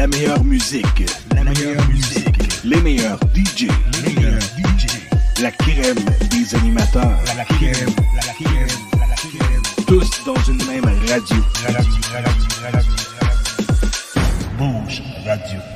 La meilleure musique. La meilleure musique. Les meilleurs DJ. Les meilleurs DJ. La crème des animateurs. La crème. La crème. La crème. Tous dans une même radio. Radio. Radio. Radio. Bouge Radio.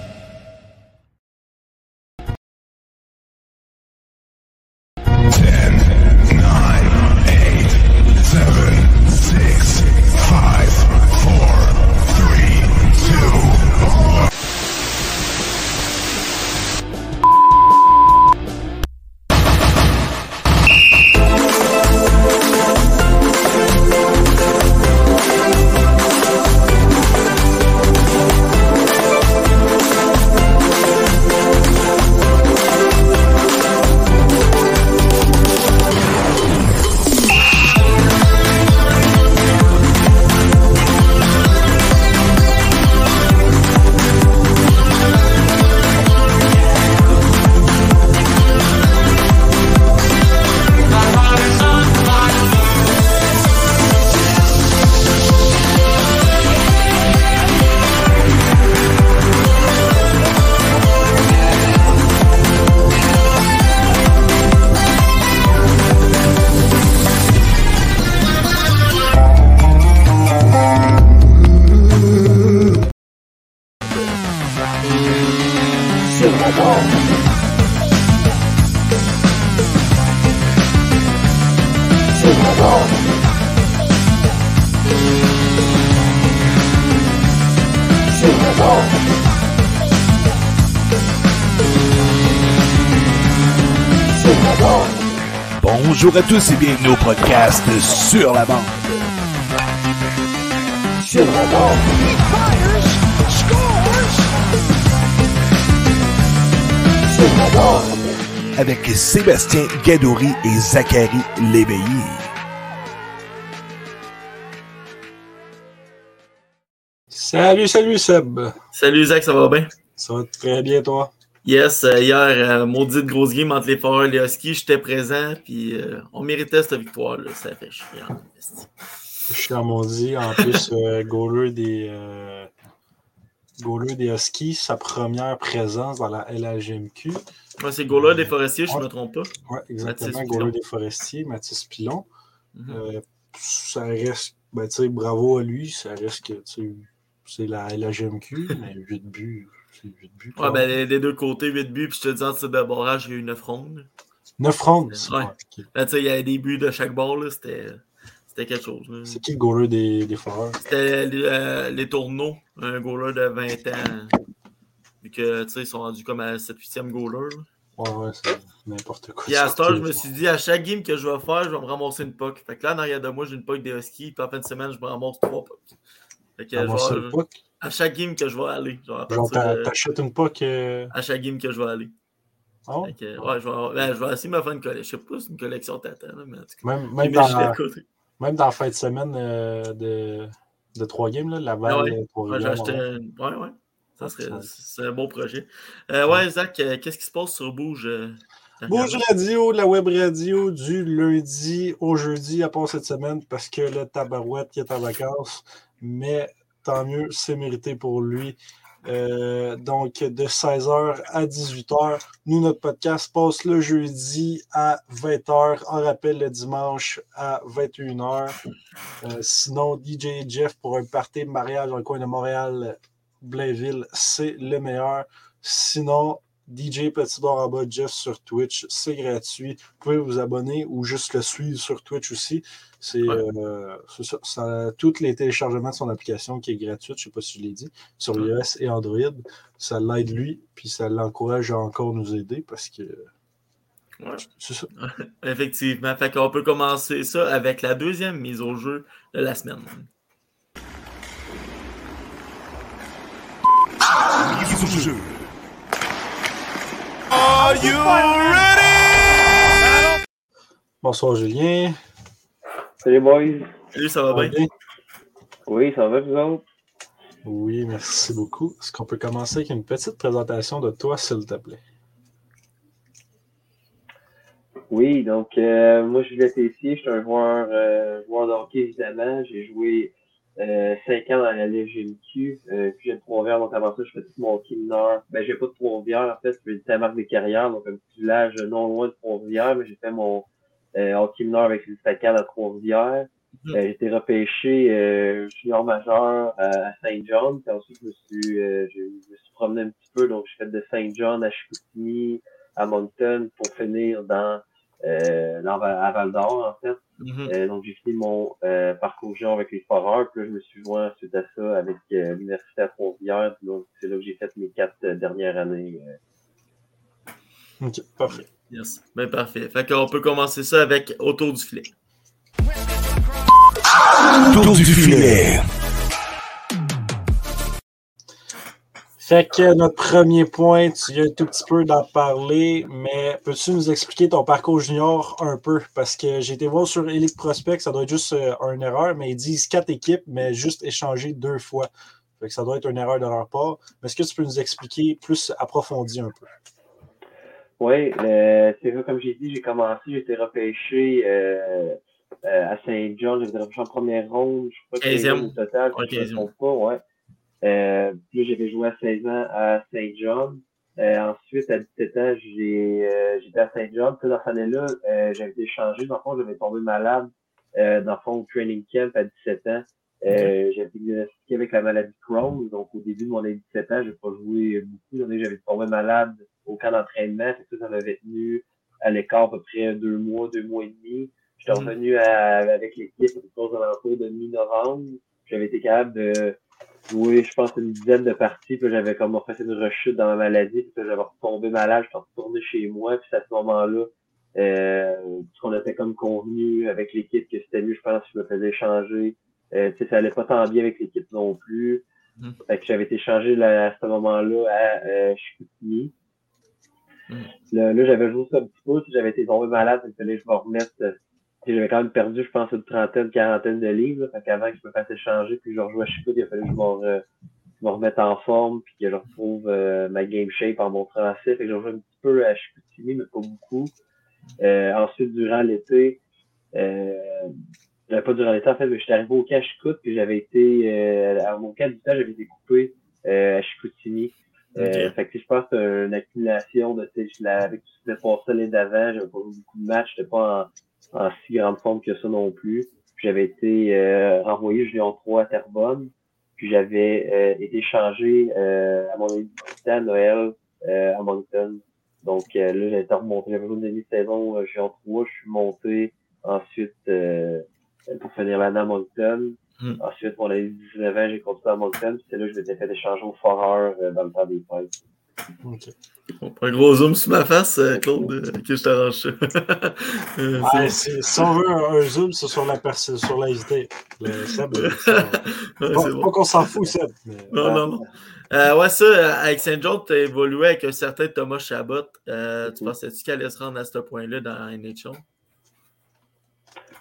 Bonjour à tous et bienvenue au podcast Sur la bande. Sur la bande. Sur la bande. Avec Sébastien Gadouri et Zachary Léveillé. Salut, salut Seb. Salut Zach, ça va bien? Ça va très bien toi? Yes, euh, hier, euh, maudite grosse game entre les Foreurs et les Huskies, j'étais présent, puis euh, on méritait cette victoire, là. ça fait chier. Je suis en maudit, en plus, goaler des, goaler des Huskies, sa première présence dans la LHMQ. Ouais, c'est goaler des Forestiers, je ne me trompe pas. Oui, exactement, Mathis goaler Pilon. des Forestiers, Mathis Pilon. Mhm. Euh, ça reste, ben, tu sais, bravo à lui, ça reste que, tu sais, c'est la LHMQ, mais 8 buts, 8 buts. Ouais, ben, des, des deux côtés, 8 buts, puis je te dis, en tir de barrage, il y a eu 9 rondes. 9 rondes. Ouais. ouais, ok. Là, tu sais, il y avait des buts de chaque bord, là, c'était c'était quelque chose. C'est qui le goaler des, des Foreurs? C'était les, euh, les tourneaux, un goaler de 20 ans. Vu que, tu sais, ils sont rendus comme à 7-8e goaler. là. Ouais, ouais, c'est n'importe quoi. Puis à ce temps, je me suis dit, à chaque game que je vais faire, je vais me ramasser une puck. Fait que là, en arrière de moi, j'ai une puck des Huskies. Puis en fin de semaine, je me ramasse trois pucks. Fait que, Ramasser genre, le puck? À chaque game que je vais aller. Genre, t'achètes une puck. euh, à chaque game que je vais aller. ah ouais? Fait que, ouais, je vais, ben, je vais essayer de me faire une collection. Je sais pas si c'est une collection t'attends, là, mais en tout cas. Même, dans, même dans la fin de semaine euh, de, de trois games, là, Laval, Ah ouais. euh, Ouais, j'ai acheté Montréal. un- Ouais, ouais. Ça serait, c'est un beau projet. Euh, ouais, Zach, euh, qu'est-ce qui se passe sur Bouge? euh, Bouge? Radio, la web radio du lundi au jeudi, à part cette semaine, parce que le tabarouette qui est en vacances. Mais tant mieux, c'est mérité pour lui. Euh, donc, de 16h à 18h, nous, notre podcast passe le jeudi à 20h. En rappel, le dimanche à 21h. Euh, sinon, DJ Jeff pour un party mariage dans le coin de Montréal, Blainville, c'est le meilleur. Sinon, DJ Petit Bar en bas, Jeff sur Twitch, c'est gratuit. Vous pouvez vous abonner ou juste le suivre sur Twitch aussi. C'est Ouais. euh, ça, ça- tous les téléchargements de son application qui est gratuite, je ne sais pas si je l'ai dit, sur Ouais. iOS et Android. Ça l'aide lui, puis ça l'encourage à encore nous aider parce que Ouais. c'est ça. Effectivement. Fait qu'on peut commencer ça avec la deuxième mise au jeu de la semaine. Mise au jeu. Bonsoir Julien. Salut boys. Salut, ça va bien? bien? Oui, ça va vous autres? Oui, merci beaucoup. Est-ce qu'on peut commencer avec une petite présentation de toi, s'il te plaît? Oui, donc euh, moi je suis ici, je suis un joueur, euh, joueur de hockey évidemment. J'ai joué euh, 5 ans dans la LGMQ. Euh, puis j'ai Trois-Rivières, donc avant ça, je fais tout mon hockey mineur. Ben, j'ai pas de Trois-Rivières, en fait, c'est la marque des carrières, donc un petit village non loin de Trois-Rivières, mais j'ai fait mon euh, hockey mineur avec les stacades à Trois-Rivières. Mhm. Euh, j'ai été repêché euh, junior majeur à, à Saint-John. Puis ensuite, je me suis, euh, je, je me suis promené un petit peu. Donc, j'ai fait de Saint-John à Chicoutimi, à Moncton, pour finir dans, euh, dans Val- à Val-d'Or, en fait. Mhm. Euh, donc, j'ai fini mon euh, parcours junior avec les Foreurs. Puis là, je me suis joint ensuite à ça avec euh, l'Université à Trois-Rivières. Puis donc, c'est là que j'ai fait mes quatre euh, dernières années. euh. Ok, parfait. Yes. Ben, parfait. Fait qu'on peut commencer ça avec autour du filet. Tour du filet. Fait que notre premier point, tu viens un tout petit peu d'en parler, mais peux-tu nous expliquer ton parcours junior un peu? Parce que j'ai été voir sur Elite Prospect, ça doit être juste euh, une erreur, mais ils disent quatre équipes, mais juste échangé deux fois. Fait que ça doit être une erreur de leur part. Mais est-ce que tu peux nous expliquer plus approfondi un peu? Oui, euh, c'est vrai, comme j'ai dit, j'ai commencé, j'ai été repêché euh, euh, à Saint-John, j'ai été repêché en première ronde, je crois que 15e. au total, je ne me 15e. trompe pas, ouais. Euh, puis là, j'avais joué à 16 ans à Saint-John. Euh, ensuite, à 17 ans, j'ai euh, j'étais à Saint-John. Puis dans cette année-là, euh, j'avais été changé. Dans le fond, j'avais tombé malade euh, dans le fond au training camp à 17 ans. Euh, J'ai été diagnostiqué avec la maladie de Crohn. Donc, au début de mon 17 ans, j'ai pas joué beaucoup. J'avais tombé malade au camp d'entraînement. Ça, ça m'avait tenu à l'écart à peu près deux mois, deux mois et demi. J'étais Mhm. revenu à- avec l'équipe aux alentours de mi-novembre. J'avais été capable de jouer, je pense, une dizaine de parties. Puis j'avais comme fait une rechute dans ma maladie. Puis j'avais retombé malade. Je suis retourné chez moi. Puis c'est à ce moment-là, euh, qu'on était comme convenu avec l'équipe que c'était mieux, je pense, que je me faisais changer. Euh, tu sais, ça allait pas tant bien avec l'équipe non plus. Mhm. Fait que j'avais été changé là, à ce moment-là à euh, Chicoutimi. Mhm. Là, là, j'avais joué ça un petit peu, puis j'avais été tombé malade, il fallait que je me remette. J'avais quand même perdu, je pense, une trentaine, quarantaine de livres. Là, fait qu'avant que je me fasse échanger, puis que je rejoue à Chicout, il a fallu que je me, re- me remette en forme, puis que je retrouve euh, ma game shape en bon français. Fait que j'ai joué un petit peu à Chicoutimi, mais pas beaucoup. Euh, ensuite, durant l'été, euh, j'avais pas durant l'été, en fait, mais j'étais arrivé au camp Chicout, puis j'avais été, euh, à mon camp du temps, j'avais été coupé euh, à Chicoutimi. Euh, Ok. Fait que je pense une accumulation de, tu sais, je l'avais- avec tout ce qui s'était passé l'année d'avant, j'avais pas joué beaucoup de matchs, j'étais pas en, en si grande forme que ça non plus. J'avais été euh, renvoyé junior 3 à Terrebonne, puis j'avais euh, été changé euh, à mon université à Noël euh, à Moncton. Donc euh, là, j'ai été remonté, j'avais joué une demi-saison euh, junior 3, je suis monté ensuite euh, pour finir l'année à Moncton. Hmm. Ensuite, pour les 19 ans, j'ai continué à Moncton, puis c'est là que je m'étais fait échanger au Foreur dans le temps des fêtes. Un gros zoom sur ma face, euh, Claude, euh, que je t'arrange ça. Euh, Ouais, si on veut un, un zoom, c'est sur la personne, sur l'invité. Le Seb, ça- Ouais, pas, qu'on s'en fout, Seb. Mais... Non, non, non. Euh, ouais, ça, avec Saint John, tu as évolué avec un certain Thomas Chabot. Euh, Tu Mhm. pensais-tu qu'elle allait se rendre à ce point-là dans NHL?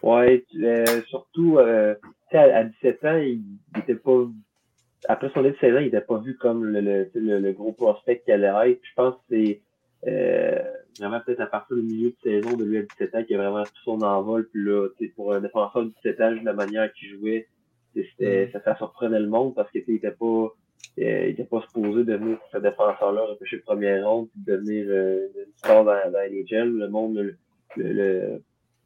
Ouais, euh, surtout, euh, tu sais, à, à 17 ans, il, il était pas. Après son année de 16 ans, il était pas vu comme le, le, le, le gros prospect qu'il allait être. Je pense que c'est euh, vraiment peut-être à partir du milieu de saison de lui à 17 ans qu'il a vraiment tout son envol. Puis là, pour un défenseur de 17 ans, de la manière qu'il jouait, c'était, ça, ça surprenait le monde parce que tu sais, il était pas. euh, il était pas supposé devenir ce défenseur-là, repêché première ronde, puis devenir euh, une star dans, dans NHL. Le monde le, le, le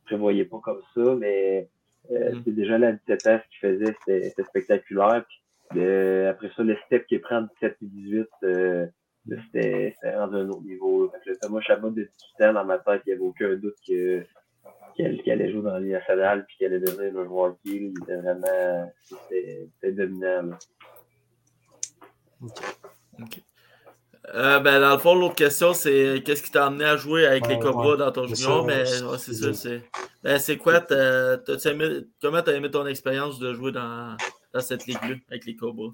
prévoyait pas comme ça, mais euh, Mm. c'est déjà là à 17 ans, ce qu'il faisait, c'était c'était spectaculaire. Puis, euh, après ça, le step qu'il prend de 17 et 18, euh, c'était rendu à un autre niveau. Fait que le Thomas Chabot de 18 ans, dans ma tête, il n'y avait aucun doute que qu'elle qu'elle allait jouer dans la Ligue nationale puis qu'elle allait devenir un joueur qui il était vraiment c'était c'était dominant. là. Ok. Euh, ben, dans le fond, l'autre question, c'est qu'est-ce qui t'a amené à jouer avec Ouais, les Cobras ouais. dans ton junior? Mais c'est- ouais, c'est c'est ça. ça. C'est ben, c'est quoi? t'as- t'as-tu aimé- comment tu as aimé ton expérience de jouer dans, dans cette ligue-là avec les Cobras?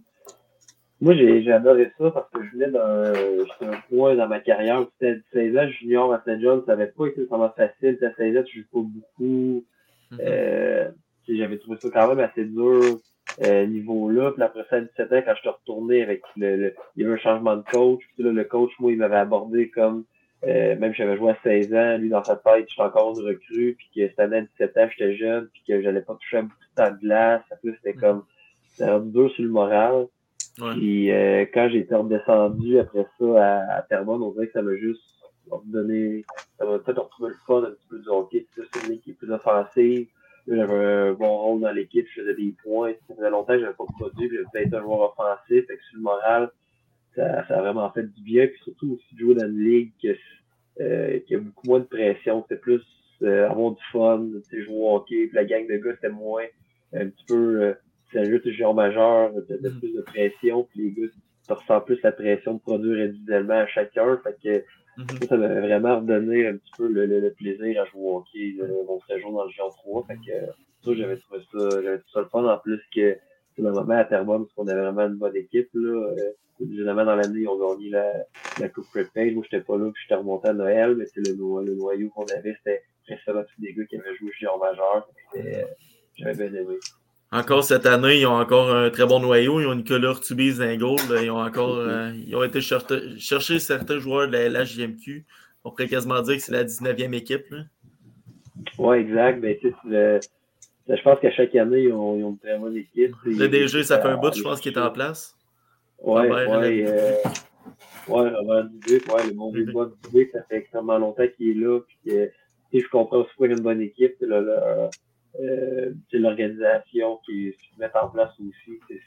Moi, j'ai adoré ça parce que je venais d'un j'étais un point dans ma carrière où c'était à 16 ans, junior à Saint John, ça n'avait pas été vraiment facile. À 16 ans, tu joues pas beaucoup. Mhm. Euh, J'avais trouvé ça quand même assez dur, euh, niveau-là. Puis après ça, à 17 ans, quand je suis retourné avec le, le- il y avait un changement de coach. Puis là, le coach, moi, il m'avait abordé comme euh, même que j'avais joué à 16 ans, lui, dans sa tête, j'étais encore une recrue, puis que cette année à 17 ans, j'étais jeune, puis que j'allais pas toucher à beaucoup de temps de glace. Après, c'était Mhm. comme c'était dur sur le moral. Ouais. Puis euh, quand j'ai été redescendu après ça à, à Terrebonne, on dirait que ça m'a juste donné, ça m'a peut-être retrouvé le fun un petit peu du hockey. C'est une équipe plus offensive. J'avais un bon rôle dans l'équipe, je faisais des points. Ça faisait longtemps que j'avais pas produit, puis j'avais peut-être un joueur offensif. Fait que sur le moral, ça, ça a vraiment fait du bien. Puis surtout aussi de jouer dans une ligue que, euh, qui a beaucoup moins de pression. C'était plus euh, avoir du fun, tu sais, jouer au hockey. Puis la gang de gars, c'était moins un petit peu euh, c'est juste joueur majeur, de, de Mhm. plus de pression. Puis les gars, tu ressens plus la pression de produire individuellement à chacun. Fait que Mhm. ça, ça m'a vraiment redonné un petit peu le, le, le plaisir à jouer au hockey, le, mon séjour dans le Géant 3. Fait que euh, ça, j'avais trouvé ça, j'avais trouvé ça le fun. En plus que c'est le moment à Terrebonne, parce qu'on avait vraiment une bonne équipe. Là. Euh, Généralement, dans l'année, ils ont gagné la, la Coupe Prepay. Moi, j'étais pas là, puis j'étais remonté à Noël, mais c'est le, no- le noyau qu'on avait, c'était récemment tous des gars qui avaient joué chez majeur. C'était, euh, J'avais bien aimé. Encore cette année, ils ont encore un très bon noyau. Ils ont Nicolas Ortubis d'un goal. Ils ont encore euh, ils ont été chercher, chercher certains joueurs de la LHJMQ. On pourrait quasiment dire que c'est la 19e équipe. Ouais, exact. Ben, le- je pense qu'à chaque année, ils ont, ils ont une très bonne équipe. Le DG, ça fait un Euh, bout, je pense, qu'il est en place. Ouais, euh, ouais, Robert Dubuc, ouais, le bon vieux Dubuc, ça fait extrêmement longtemps qu'il est là, puis que, je comprends aussi qu'il y a une bonne équipe, là, là, euh, c'est l'organisation qui se met en place aussi, c'est,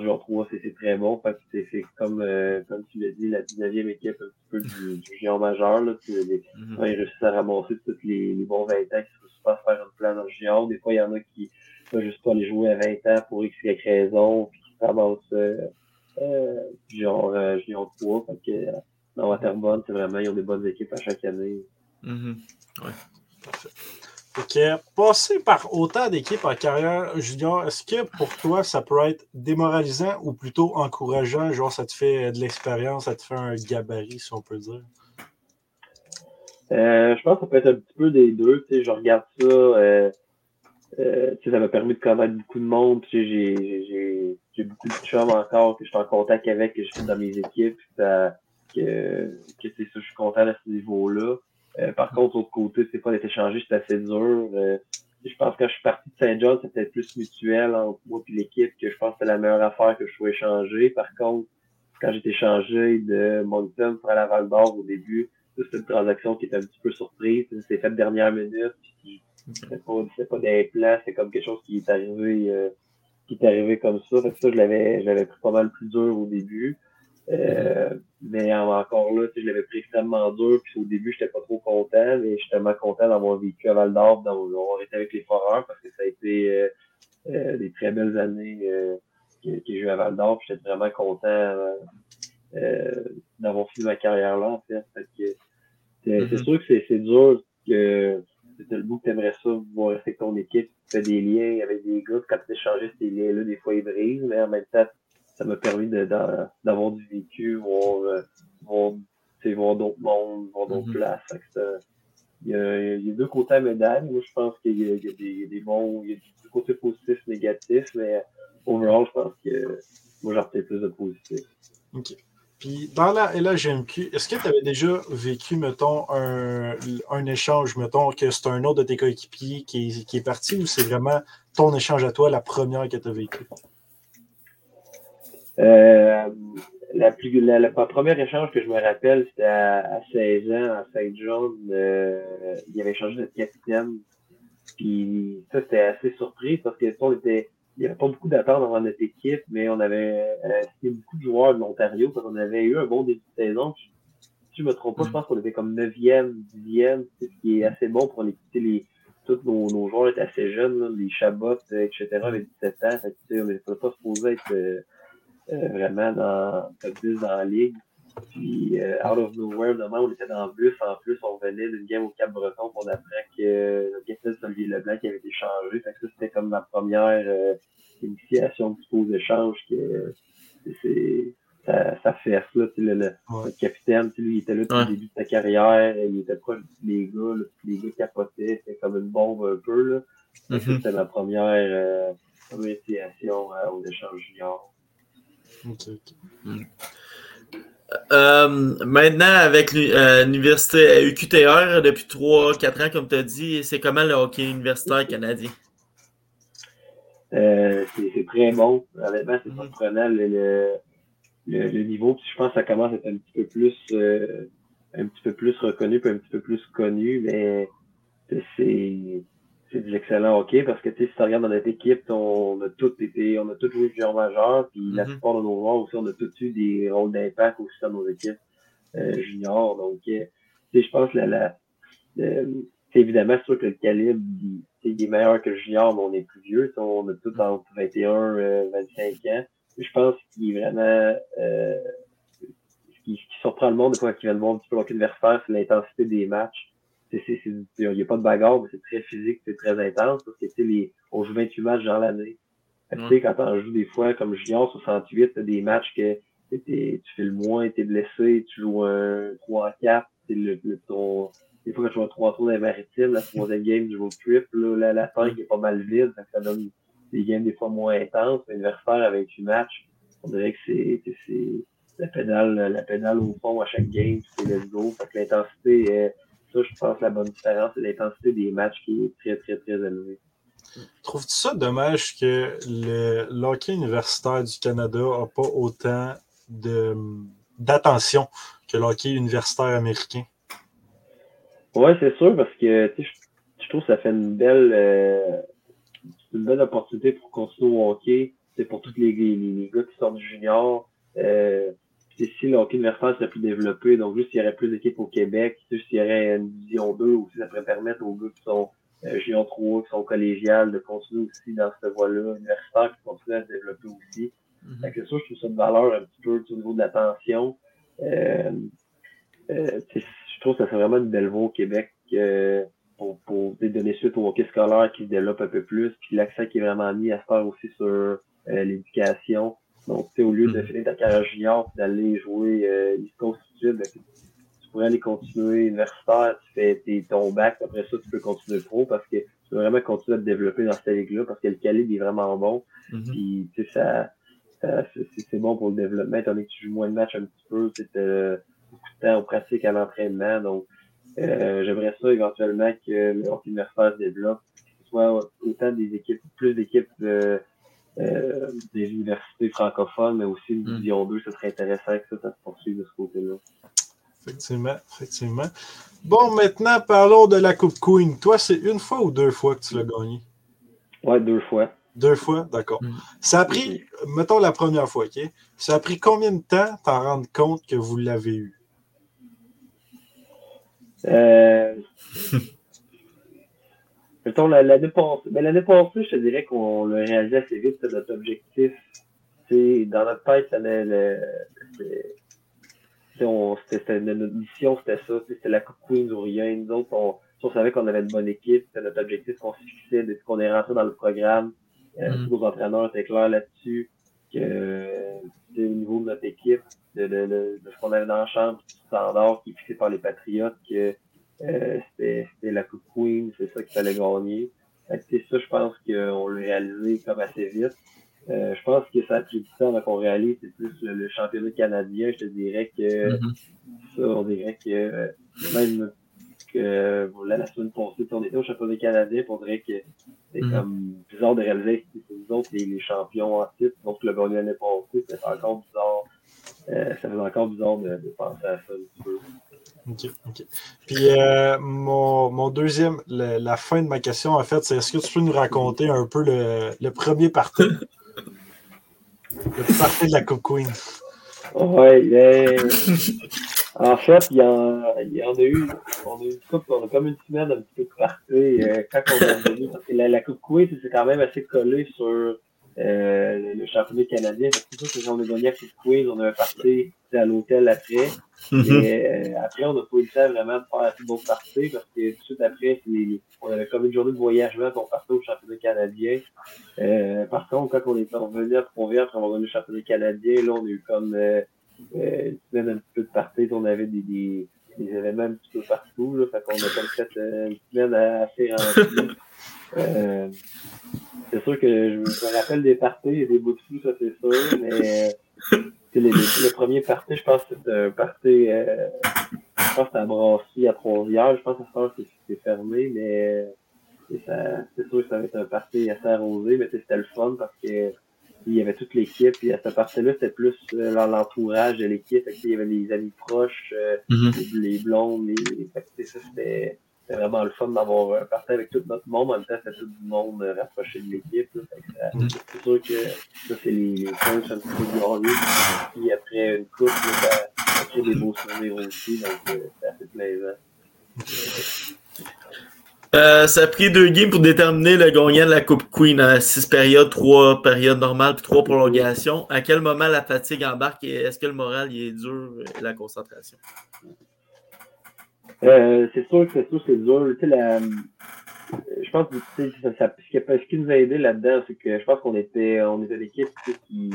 joueur 3, c'est, très bon, c'est, comme, euh, comme tu l'as dit, la 19e équipe un petit peu du, du géant majeur, là, les- Mhm. ils réussissent à ramasser tous les, les bons 20 ans qui se pas faire une plan dans le géant. Des fois, il y en a qui ne juste pas aller jouer à 20 ans pour X, Y raison, puis qui ramassent euh, euh, genre euh, géant 3. Fait que euh, dans Waterbourne, c'est vraiment, ils ont des bonnes équipes à chaque année. Fait que passer par autant d'équipes en carrière junior, est-ce que pour toi, ça peut être démoralisant ou plutôt encourageant? Genre, ça te fait de l'expérience, ça te fait un gabarit, si on peut dire? Euh, je pense que ça peut être un petit peu des deux. Tu sais, je regarde ça. Euh, euh, ça m'a permis de connaître beaucoup de monde. J'ai, beaucoup de chums encore que je suis en contact avec, que je suis dans mes équipes. que c'est ça, je suis content à ce niveau-là. Euh, par contre, autre côté, c'est pas d'être échangé, c'est assez dur. Euh, je pense que quand je suis parti de Saint-John, c'était plus mutuel entre moi et l'équipe que je pense que c'était la meilleure affaire que je sois échangé. Par contre, quand été échangé de Moncton pour aller à Val d'Or au début, c'était une transaction qui était un petit peu surprise. C'était fait de dernière minute. C'était pas, pas des plans, c'est comme quelque chose qui est arrivé, euh, qui est arrivé comme ça. Fait que ça, je l'avais, je l'avais pris pas mal plus dur au début. Euh, mais encore là, tu sais, je l'avais pris extrêmement dur. Puis au début, j'étais pas trop content, mais j'étais tellement content d'avoir vécu à Val d'Or, d'avoir été avec les Foreurs, parce que ça a été euh, euh, des très belles années euh, que, j'ai eu à Val d'Or. J'étais vraiment content euh, d'avoir fini ma carrière là, en fait. fait que, c'est, c'est Mhm. sûr que c'est, dur que c'était le bout que t'aimerais ça, voir rester avec ton équipe, tu fais des liens avec des gars, quand tu échanges ces liens-là, des fois ils brisent, mais en même temps, ça m'a permis d'avoir du vécu, voir, euh, voir, d'autres mondes, voir d'autres Mhm. places. Il y, a, il y a deux côtés à médaille. Moi, je pense qu'il y a, il y a des, des bons, il y a du côté positif, négatif, mais overall, je pense que moi, j'en peut-être plus de positif. Puis dans la LHGMQ, est-ce que tu avais déjà vécu, mettons, un, un échange, mettons, que c'est un autre de tes coéquipiers qui est, qui est parti ou c'est vraiment ton échange à toi, la première que tu as vécue? Euh, la, plus, la, la, la première échange que je me rappelle, c'était à, à 16 ans, à Saint-John. Euh, il avait changé de capitaine. Puis ça, c'était assez surpris parce que on était. Il n'y avait pas beaucoup d'attentes dans notre équipe, mais on avait euh, beaucoup de joueurs de l'Ontario parce qu'on avait eu un bon début de saison. Si je me trompe pas, je pense qu'on était comme 9e, 10e, ce qui est assez bon pour les, les tous nos, nos joueurs étaient assez jeunes, là, les Chabot, etc., avec 17 ans. Fait on n'était pas supposé être euh, vraiment dans top 10 dans la ligue. Puis, euh, out of nowhere, demain, on était dans le bus. En plus, on venait d'une game au Cap-Breton, on apprend que euh, le capitaine Olivier Leblanc qui avait été changé. Fait que ça, c'était comme ma première euh, initiation du pause d'échange que c'est ça, ça fait ça, le, le, Ouais. le capitaine, tu sais, lui, il était là depuis Ouais. le début de sa carrière, il était proche des gars, là, les gars capotaient, c'était comme une bombe un peu, là. Mhm. C'était ma première, euh, initiation euh, aux échanges juniors. Euh, maintenant, avec euh, l'université UQTR depuis 3-4 ans, comme tu as dit, c'est comment le hockey universitaire canadien? Euh, c'est très bon. Honnêtement, c'est pas prenant le, le, le, niveau. Puis je pense que ça commence à être un petit peu plus euh, un petit peu plus reconnu puis un petit peu plus connu, mais c'est c'est du excellent hockey parce que tu sais, si tu regardes dans notre équipe, on a tous été, on a tous joué junior majeur, puis la mhm. plupart de nos joueurs aussi, on a tous eu des rôles d'impact aussi dans nos équipes euh, juniors. Donc, euh, je pense que la, la, évidemment, c'est sûr que le calibre, il, est meilleur que le junior, mais on est plus vieux. On a tous entre 21, 25 ans. Je pense qu'il est vraiment euh, ce, qui, surprend le monde des fois qu'il vient de voir un petit peu faire, c'est l'intensité des matchs. Il n'y a pas de bagarre, mais c'est très physique, c'est très intense parce que les, on joue 28 matchs dans l'année. Tu sais, quand on joue des fois comme junior 68, t'as des matchs que tu fais le moins, t'es blessé, tu joues un 3-4, le, le, ton, des fois, quand je un 3 tours dans les maritimes, la troisième game du road trip, là, la, la fin est pas mal vide, ça donne des games des fois moins intenses. L'adversaire avec du match, on dirait que c'est, c'est la pédale, la pédale au fond à chaque game, c'est let's go. Fait que l'intensité, ça, je pense, la bonne différence, c'est l'intensité des matchs qui est très, très, très élevée. Trouves-tu ça dommage que le, l'hockey universitaire du Canada n'a pas autant de, d'attention que l'hockey universitaire américain? Oui, c'est sûr, parce que je, je trouve que ça fait une belle, euh, une belle opportunité pour continuer au hockey. C'est pour tous les, les, gars qui sortent du junior. Euh, si le hockey universitaire serait plus développé, donc juste s'il y aurait plus d'équipes au Québec, juste s'il y aurait une division 2 aussi, ça pourrait permettre aux gars qui sont euh, junior 3, qui sont collégiales, de continuer aussi dans cette voie-là, universitaire, qui continuent à se développer aussi. Mm -hmm. C'est sûr, je trouve ça de valeur un petit peu au niveau de l'attention. Euh, euh, je trouve que ça serait vraiment une belle voie au Québec. Euh, pour, pour donner suite au hockey scolaire qui se développe un peu plus, puis l'accent qui est vraiment mis à se faire aussi sur l'éducation. Donc, au lieu de mm-hmm. finir ta carrière junior d'aller jouer euh, East Coast Sud, ben, tu pourrais aller continuer universitaire, tu fais tes, ton bac, après ça, tu peux continuer pro parce que tu veux vraiment continuer à te développer dans cette ligue-là parce que le calibre est vraiment bon. Mm-hmm. Puis, tu sais, ça, ça c'est bon pour le développement, étant donné que tu joues moins de matchs un petit peu, tu sais, beaucoup de temps en pratique à l'entraînement. Donc, euh, j'aimerais ça éventuellement que le hockey universitaire se développe, que ce soit autant des équipes, plus d'équipes euh, des universités francophones, mais aussi une mm. division 2, ce serait intéressant que ça, ça se poursuive de ce côté-là. Effectivement, effectivement. Bon, maintenant, parlons de la Coupe Queen. Toi, c'est une fois ou deux fois que tu l'as gagné? Ouais, deux fois. Deux fois, d'accord. Mm. Ça a pris, mettons la première fois, OK? Ça a pris combien de temps t'en rendre compte que vous l'avez eu? Euh... Mettons, l'année passée, ben, l'année passée, je te dirais qu'on le réalisé assez vite, c'était notre objectif. c'est dans notre tête, c'était notre mission, c'était ça, c'était la Coupe Queens ou rien. Nous autres, on, on savait qu'on avait une bonne équipe, c'était notre objectif qu'on se fixait depuis qu'on est rentré dans le programme. Euh, mm. Tous nos entraîneurs étaient clairs là-dessus, que au niveau de notre équipe, de, de, de, ce qu'on avait dans la chambre, du standard qui est fixé par les Patriotes, que euh, c'était la Coupe Queen, c'est ça qu'il fallait gagner. C'est ça, je pense qu'on l'a réalisé comme assez vite. Euh, je pense que ça a pris du temps qu'on réalise, c'est plus le, championnat canadien. Je te dirais que mm-hmm. ça, on dirait que euh, même que voilà, la semaine passée, on était au championnat canadien, on dirait que c'est mm-hmm. comme bizarre de réaliser que c'est nous autres les, les, champions en titre, donc le gagné l'année passée, c'est encore bizarre euh, ça fait encore bizarre de, de, penser à ça un petit peu. OK, OK. Puis euh, mon, mon, deuxième, la fin de ma question, en fait, c'est est-ce que tu peux nous raconter un peu le, le premier parti? le parti de la Coupe Queen. Oui, mais... en fait, il y, en, il y en a eu, on a eu une coupe, on a comme une semaine un petit peu de parti euh, quand on est parce que la, la Coupe Queen, c'est quand même assez collé sur euh, le championnat canadien. C'est sûr que quand on a gagné à quiz, on a parti à l'hôtel après. Mhm. Et euh, après, on n'a pas eu le temps vraiment de faire une autre partie parce que tout de suite après, on avait comme une journée de voyagement pour partir au championnat canadien. Euh, par contre, quand on est revenu à Provence après avoir gagné le championnat canadien, là, on a eu comme euh, une semaine un petit peu de partie. On avait des, des, des, événements un petit peu partout. Là, fait qu'on a comme fait une semaine assez remplie. Euh, c'est sûr que je me rappelle des parties et des bouts de flou, ça c'est sûr, mais le premier parti, je pense que c'était un parti, euh, je pense à Brassy à Trois-Rivières, je pense que ça c'est fermé, mais ça, c'est sûr que ça va être un parti assez arrosé, mais c'était le fun parce que il y avait toute l'équipe. Puis à cette partie-là, c'était plus euh, l'entourage de l'équipe. Il y avait les amis proches, euh, mm-hmm. les, blondes. Les... c'était vraiment le fun d'avoir un parti avec tout notre monde. En même temps, c'était tout le monde euh, rapproché de l'équipe. Mm-hmm. C'est sûr que ça, c'est les, coachs un petit peu glorieux. Puis après une coupe, ça, ça crée des beaux souvenirs aussi. Donc, c'est assez plaisant. Euh, ça a pris deux games pour déterminer le gagnant de la Coupe Queen en six périodes, trois périodes normales puis trois prolongations. À quel moment la fatigue embarque et est-ce que le moral est dur et la concentration? Euh, c'est sûr que c'est sûr c'est dur. Tu sais, la, je pense que ça, ça, ce qui nous a aidé là-dedans, c'est que je pense qu'on était on était l'équipe qui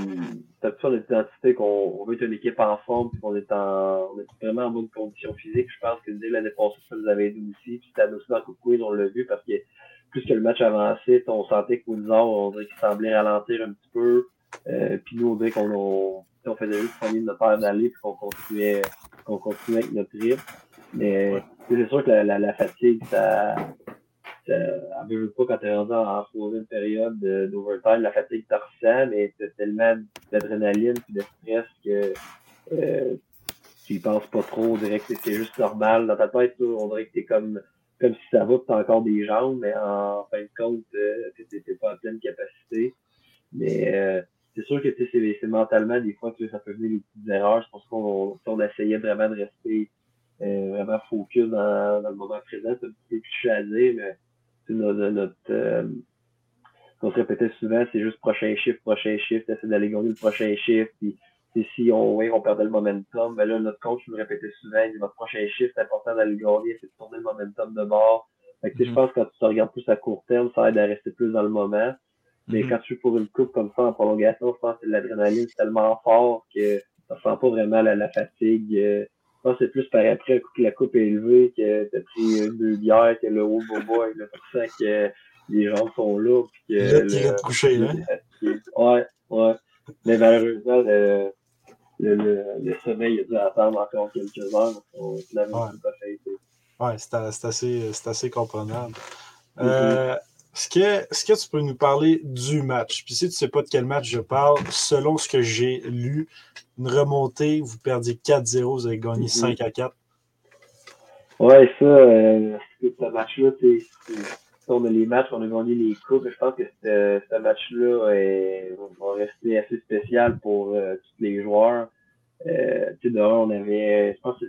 t'as toute notre identité qu'on veut être une équipe en forme puis qu'on est en on est vraiment en bonne condition physique. Je pense que dès l'année passée, ça nous avait aidé aussi. Puis c'était aussi dans le on l'a vu parce que plus que le match avançait, on sentait que Woodsor, on dirait qu'il semblait ralentir un petit peu. Euh, puis nous, on dirait qu'on on, on faisait juste premier de notre père d'aller puis qu'on continuait qu'on continuait avec notre rythme. Mais c'est sûr que la, la, la fatigue, ça elle veut pas quand t'es rendu en troisième période d'overtime, la fatigue t'en ressent, mais t'as tellement d'adrénaline et de stress que euh, tu y penses pas trop, on dirait que c'est juste normal. Dans ta tête, on dirait que t'es comme comme si ça va, t'as encore des jambes, mais en fin de compte, euh, t'es pas à pleine capacité. Mais euh, c'est sûr que c'est mentalement, des fois, que ça peut venir des petites erreurs. Je pense qu'on on essayait vraiment de rester vraiment focus dans, dans, le moment présent. C'est un petit peu dire, mais notre, notre euh, qu'on se répétait souvent, c'est juste prochain chiffre, prochain chiffre, essayer d'aller gagner le prochain chiffre, puis si on, ouais, on perdait le momentum, mais là, notre coach nous répétait souvent, il dit, votre prochain chiffre, c'est important d'aller gagner, c'est de tourner le momentum de bord. Fait que, Je mm-hmm. pense que quand tu te regardes plus à court terme, ça aide à rester plus dans le moment. Mais mm-hmm. quand tu es pour une coupe comme ça en prolongation, je pense que l'adrénaline est tellement fort que ça sent pas vraiment la, fatigue. Euh, je pense que c'est plus par après, que la coupe est élevée, que t'as pris deux bières, que le haut bobo, là, pour ça que les gens sont là. Puis que là, le, est couché, là. Ouais, ouais. Mais malheureusement, le, le, le, le sommeil a dû attendre encore quelques heures. On l'a ouais. pas fait. Ouais, c'est assez, assez comprenable. Mm-hmm. euh, est-ce que, est que tu peux nous parler du match? Puis si tu ne sais pas de quel match je parle, selon ce que j'ai lu, une remontée, vous perdiez 4-0, vous avez gagné 5 mm-hmm. à 4. Ouais, ça, euh, ce match-là, on a les matchs, on a gagné les coupes. Je pense que ce match-là va rester assez spécial pour euh, tous les joueurs. Euh, tu sais, on avait, je pense que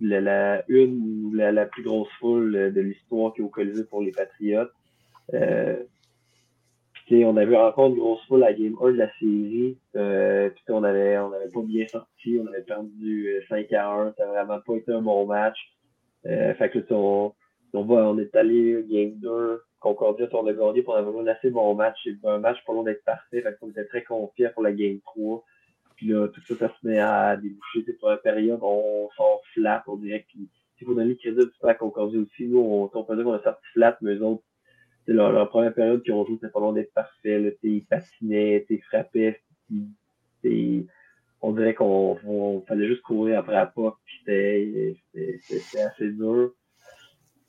la, la une la, la plus grosse foule de l'histoire qui est au Colisée pour les Patriotes. Euh, on avait encore foule à Game 1 de la série. Euh, puis on avait, on avait pas bien sorti. On avait perdu 5 euh, à 1. Ça n'a vraiment pas été un bon match. Fait que on, on, va, on est allé Game 2. Concordia, on a gagné pour avoir un assez bon match. C'est un match pas loin d'être parfait. Fait qu'on était très confiants pour la Game 3. Puis là, tout ça, ça se met à déboucher. C'est pour une période, on sort flat, on dirait qu'il faut donner le crédit à Concordia aussi. Nous, on, on peut dire qu'on a sorti flat, mais eux autres, leur, leur, première période qu'ils ont joué, c'était pas loin d'être parfait. Ils patinaient, ils frappaient. On dirait qu'on fallait juste courir après la porte. C'était assez dur.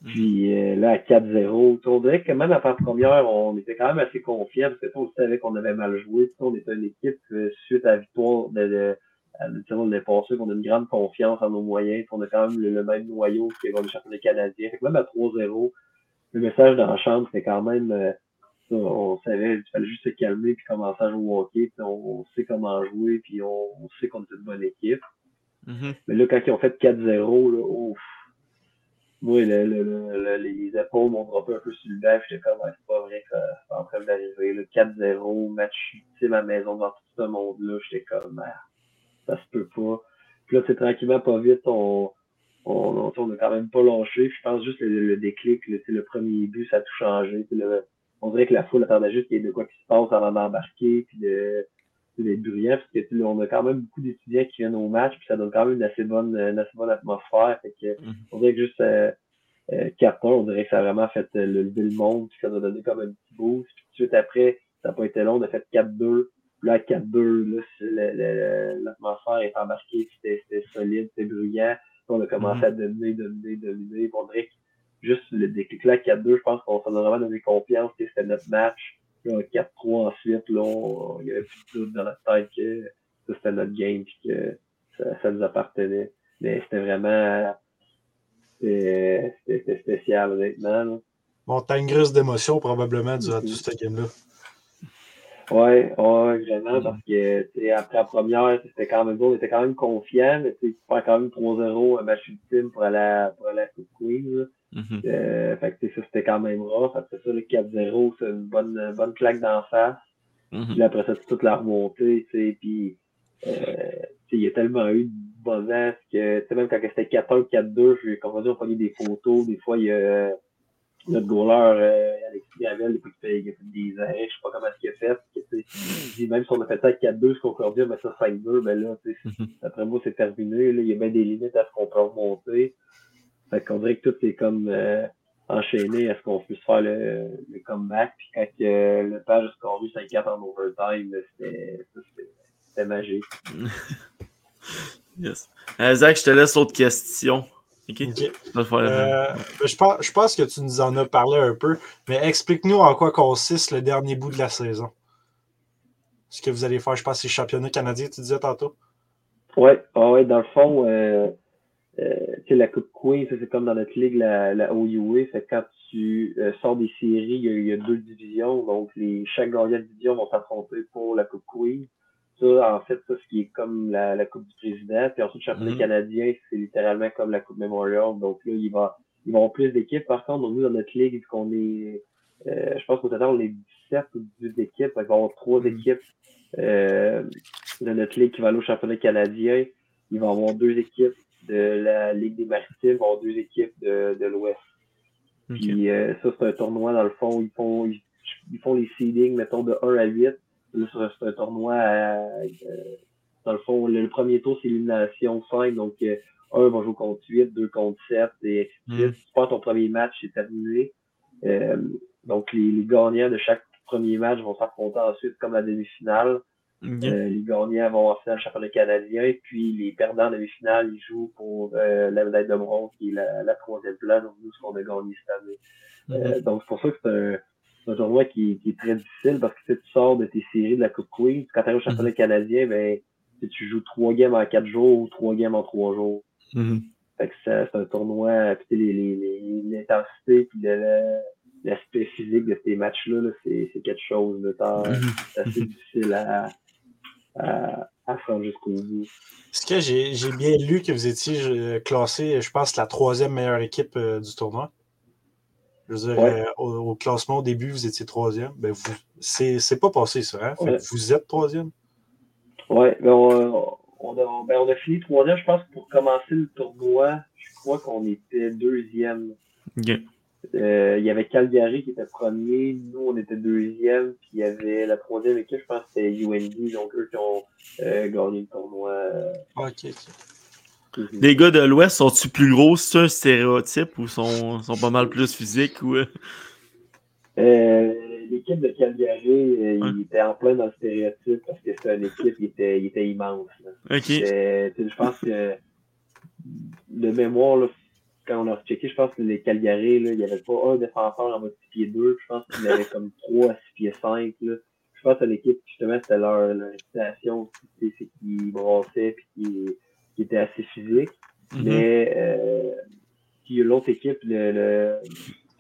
Puis euh, là, à 4-0, on dirait que même à la première, on était quand même assez confiants parce que on savait qu'on avait mal joué. On était une équipe euh, suite à la victoire de, de, de, passé, on a une grande confiance en nos moyens. On a quand même le, même noyau va le championnat canadien. Fait que même à 3-0, le message dans la chambre, c'était quand même, euh, on savait, il fallait juste se calmer puis commencer à jouer au hockey. Puis on, sait comment jouer, puis on, sait qu'on est une bonne équipe. Mm-hmm. Mais là, quand ils ont fait 4-0, là, ouf, moi, le, le, les épaules m'ont droppé un peu sur le lèvre. J'étais comme, c'est pas vrai que c'est en train d'arriver. Le 4-0, match ultime à maison dans tout ce monde-là. J'étais comme, ah, ça se peut pas. Puis là, c'est tranquillement, pas vite, on, on, on, a quand même pas lâché. Je pense juste le, le déclic, le, le premier but, ça a tout changé. Le, on dirait que la foule attendait juste qu'il y ait de quoi qui se passe avant d'embarquer, puis de, d'être bruyant, parce que là, on a quand même beaucoup d'étudiants qui viennent au match, puis ça donne quand même une assez bonne, une assez bonne atmosphère. Fait que, mm-hmm. On dirait que juste euh, euh, 4 on dirait que ça a vraiment fait euh, le lever le monde, puis ça nous a donné comme un petit boost. Puis tout de suite après, ça n'a pas été long, on a fait 4-2. Là, 4-2, là, l'atmosphère est embarquée, c'était solide, c'était bruyant on a commencé mm-hmm. à dominer, dominer, dominer. On dirait juste le déclic-là 4-2, je pense qu'on s'en a vraiment donné confiance, que c'était notre match. 4-3 ensuite, là, on, il y avait plus de doute dans la tête que c'était notre game et que ça, ça, nous appartenait. Mais c'était vraiment c'était spécial, honnêtement. Bon, t'as une grosse d'émotion probablement durant mm -hmm. tout ce game-là. Oui, ouais, vraiment, parce que après la première, c'était quand même bon, on était quand même confiant, mais tu faire quand même 3-0 un match ultime pour aller pour aller à Coupe Queen. Mm -hmm. euh, fait que ça, c'était quand même rough. Après ça, le 4-0, c'est une bonne, bonne claque d'en face. Mm -hmm. Puis après ça, c'est toute la remontée, tu sais, puis euh, il y a tellement eu de bonheur que, même quand c'était 4-1, 4-2, j'ai, comme on dit, on prenait des photos, des fois, il y a notre goaler, euh, Alexis Gravel, depuis qu'il a fait des arrêts, je sais pas comment est-ce qu'il a fait. Que, même si on a fait ça à 4-2, ce dire, mais ça 5-2, ben là, après moi, c'est terminé. Là, il y a bien des limites à ce qu'on peut remonter. Fait qu'on dirait que tout est comme euh, enchaîné à ce qu'on puisse faire le, le comeback. Puis quand euh, le page a scoré 5-4 en overtime, c'était magique. yes. Euh, Zach, je te laisse autre question. Okay. Okay. Euh, je, pense, je, pense, que tu nous en as parlé un peu, mais explique-nous en quoi consiste le dernier bout de la saison. Ce que vous allez faire, je pense, c'est le championnat canadien, tu disais tantôt. Oui, ah ouais, dans le fond, euh, euh, la Coupe Queen, c'est comme dans notre ligue, la, la OUA. Fait quand tu euh, sors des séries, il y, a, il y, a, deux divisions. Donc, les, chaque gagnant de division vont s'affronter pour la Coupe Queen ça, en fait, ça, ce qui est comme la, la Coupe du Président. Puis ensuite, le championnat mm -hmm. canadien, c'est littéralement comme la Coupe Memorial. Donc là, il va, ils vont avoir plus d'équipes. Par contre, nous, dans notre ligue, vu qu'on est, euh, je pense qu'au total, on est 17 ou 18 équipes. il va y avoir trois mm -hmm. équipes euh, de notre ligue qui va aller au championnat canadien. Il va y avoir deux équipes de la Ligue des Maritimes, il va y avoir deux équipes de, de l'Ouest. Okay. Puis euh, ça, c'est un tournoi, dans le fond, ils font, ils, ils font les seedings, mettons, de 1 à 8 c'est un tournoi à, euh, dans le fond, le, le premier tour, c'est élimination 5, donc euh, un va jouer contre 8, deux contre 7, et. Si tu perds ton premier match, c'est terminé. Euh, donc, les, les, gagnants de chaque premier match vont s'affronter ensuite comme la demi-finale. Euh, les gagnants vont en finale championnat canadien, puis les perdants de demi-finale, ils jouent pour euh, la médaille de bronze, qui est la, la troisième place, donc nous, ce qu'on a gagné cette année. Mm -hmm. donc, c'est pour ça que c'est un, c'est un tournoi qui, qui, est très difficile parce que tu sors de tes séries de la Coupe Queen. Quand tu arrives au championnat -hmm. canadien, ben, tu joues trois games en quatre jours ou trois games en trois jours. Mm -hmm. Fait que c'est un tournoi, puis l'intensité, puis l'aspect physique de ces matchs-là, -là, c'est quelque chose de temps -hmm. assez difficile à, à, à faire jusqu'au bout. Est-ce que j'ai bien lu que vous étiez classé, je pense, la troisième meilleure équipe euh, du tournoi? Je veux dire, ouais. euh, au, au, classement, au début, vous étiez troisième. Ben, vous, c'est pas passé, ça. Hein? Ouais. vous êtes troisième. Oui, ben, on, on, a, ben, on a fini troisième, je pense, pour commencer le tournoi. Je crois qu'on était deuxième. Okay. Euh, il y avait Calgary qui était premier, nous on était deuxième, puis il y avait la troisième équipe, je pense que c'était UND, donc eux qui ont euh, gagné le tournoi. Ok, ok. Les gars de l'Ouest sont-ils plus gros? C'est un stéréotype ou sont, sont pas mal plus physiques? Ou... Euh, L'équipe de Calgary, euh, il était en plein dans le stéréotype parce que c'était une équipe qui était, il était immense. Là. OK. Je pense que de mémoire, là, quand on a checké, je pense que les Calgary, là, il n'y avait pas un défenseur en mode 6 pieds 2. Je pense qu'il y avait comme 3 à 6 pieds 5. Là. Je pense que l'équipe, justement, c'était leur, leur réputation. C'est qu'ils brassaient puis qu'ils qui était assez physique. Mm -hmm. Mais euh, puis l'autre équipe, le, le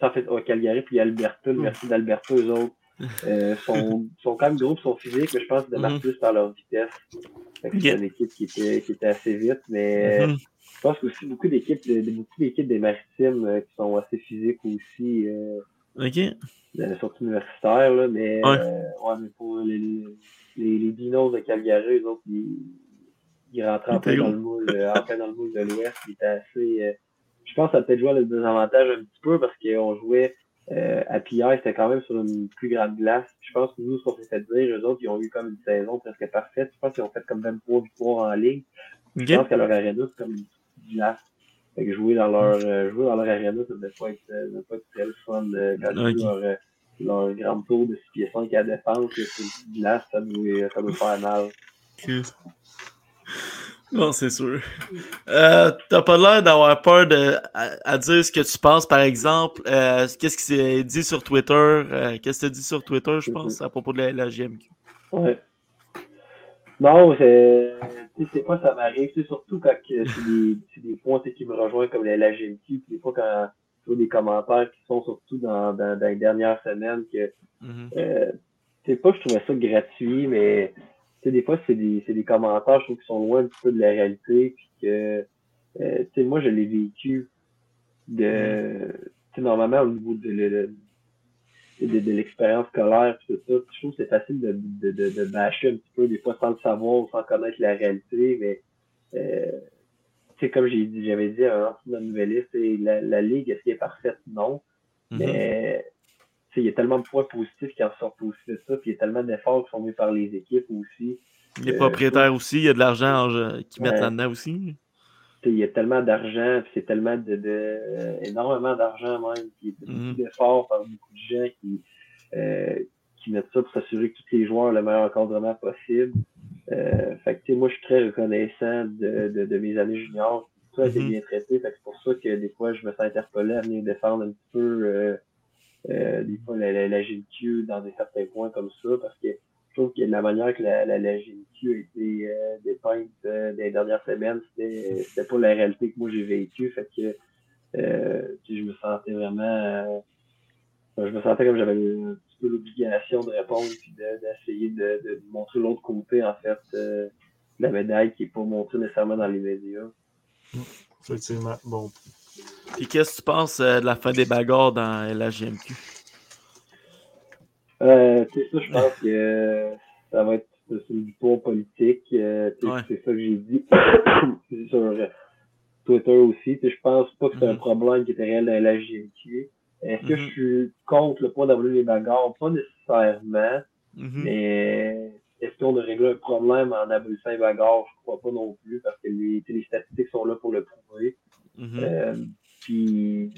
en fait au Calgary puis Alberta, l'Université d'Alberta, eux autres, euh, sont, sont quand même gros sont physiques, mais je pense qu'ils démarrent mm -hmm. plus par leur vitesse. Okay. C'est une équipe qui était, qui était assez vite, mais mm -hmm. je pense aussi beaucoup d'équipes beaucoup d'équipes des maritimes euh, qui sont assez physiques aussi. OK. De la sortie universitaire, là, mais, ouais. Ouais, mais pour les, les, les dinos de Calgary, eux autres, ils, il rentrait en plein dans le moule, en plein dans le moule de l'Ouest. Il était assez. Euh, je pense que ça a peut-être joué le désavantage un petit peu parce qu'on jouait euh, à Pierre, c'était quand même sur une plus grande glace. Je pense que nous, ce qu'on s'est fait dire, eux autres, ils ont eu comme une saison presque parfaite. Je pense qu'ils ont fait comme 23 victoires en ligne. Okay. Je pense qu'à leur arena, c'est comme une glace. Fait que jouer dans leur, euh, jouer dans leur arena, ça devait pas être, pas être très le fun. Euh, quand okay. leur, euh, leur grand tour de 6 pieds 5 à défense, c'est une glace, ça doit, ça doit faire mal. Non, c'est sûr. Euh, T'as pas l'air d'avoir peur de, à, dire ce que tu penses, par exemple. Euh, qu'est-ce qui s'est dit sur Twitter? Euh, qu'est-ce que tu dit sur Twitter, je pense, à propos de la, GMQ? Ouais. Non, c'est. quoi, ça m'arrive. C'est surtout quand c'est des, des points qui me rejoignent comme la, GMQ. Des fois, quand je vois des commentaires qui sont surtout dans, dans, dans les dernières semaines que. Euh, c'est pas que je trouvais ça gratuit, mais sais, des fois, c'est des, c'est des commentaires, je trouve, qui sont loin un petit peu de la réalité, puis que, euh, tu sais, moi, je l'ai vécu de, tu sais, normalement, au niveau de, de, de, de l'expérience scolaire, tout ça, je trouve que c'est facile de, de, de, de bâcher un petit peu, des fois, sans le savoir ou sans connaître la réalité, mais, euh, tu sais, comme j'ai dit, j'avais dit à un nouvelliste, la, la ligue, est-ce qu'elle est parfaite? Non. Mm-hmm. Mais, il y a tellement de points positifs qui en sortent aussi de ça, puis il y a tellement d'efforts qui sont mis par les équipes aussi. Les propriétaires aussi, il y a de l'argent qui mettent là-dedans aussi. Il y a tellement d'argent, puis c'est tellement de, de énormément d'argent même, puis il y a beaucoup mhm. d'efforts par beaucoup de gens qui, euh, qui mettent ça pour s'assurer que tous les joueurs ont le meilleur encadrement possible. Euh, fait que, moi, je suis très reconnaissant de, de, de mes années juniors. Tout a été mhm. bien traité. Fait que c'est pour ça que des fois, je me sens interpellé à venir défendre un petit peu euh, des fois la, la, dans des certains points comme ça, parce que je trouve que la manière que la, la, a été euh, dépeinte euh, les dernières semaines, c'était, pas la réalité que moi j'ai vécu. Fait que euh, je me sentais vraiment je me sentais comme j'avais un petit peu l'obligation de répondre puis d'essayer de, montrer l'autre côté en fait de la médaille qui est pas montrée nécessairement dans les médias. Effectivement. Bon, puis qu'est-ce que tu penses euh, de la fin des bagarres dans la GMQ? Euh, c'est ça, je pense que ça va être une victoire politique. Euh, c'est ça que j'ai dit sur Twitter aussi. Je pense pas que c'est un mm-hmm. problème qui était réel dans la GMQ. Est-ce que je mm-hmm. suis contre le point d'avoir les bagarres? Pas nécessairement. Mm-hmm. Mais est-ce qu'on a réglé un problème en abolissant les bagarres? Je crois pas non plus parce que les, les statistiques sont là pour le prouver. Euh, puis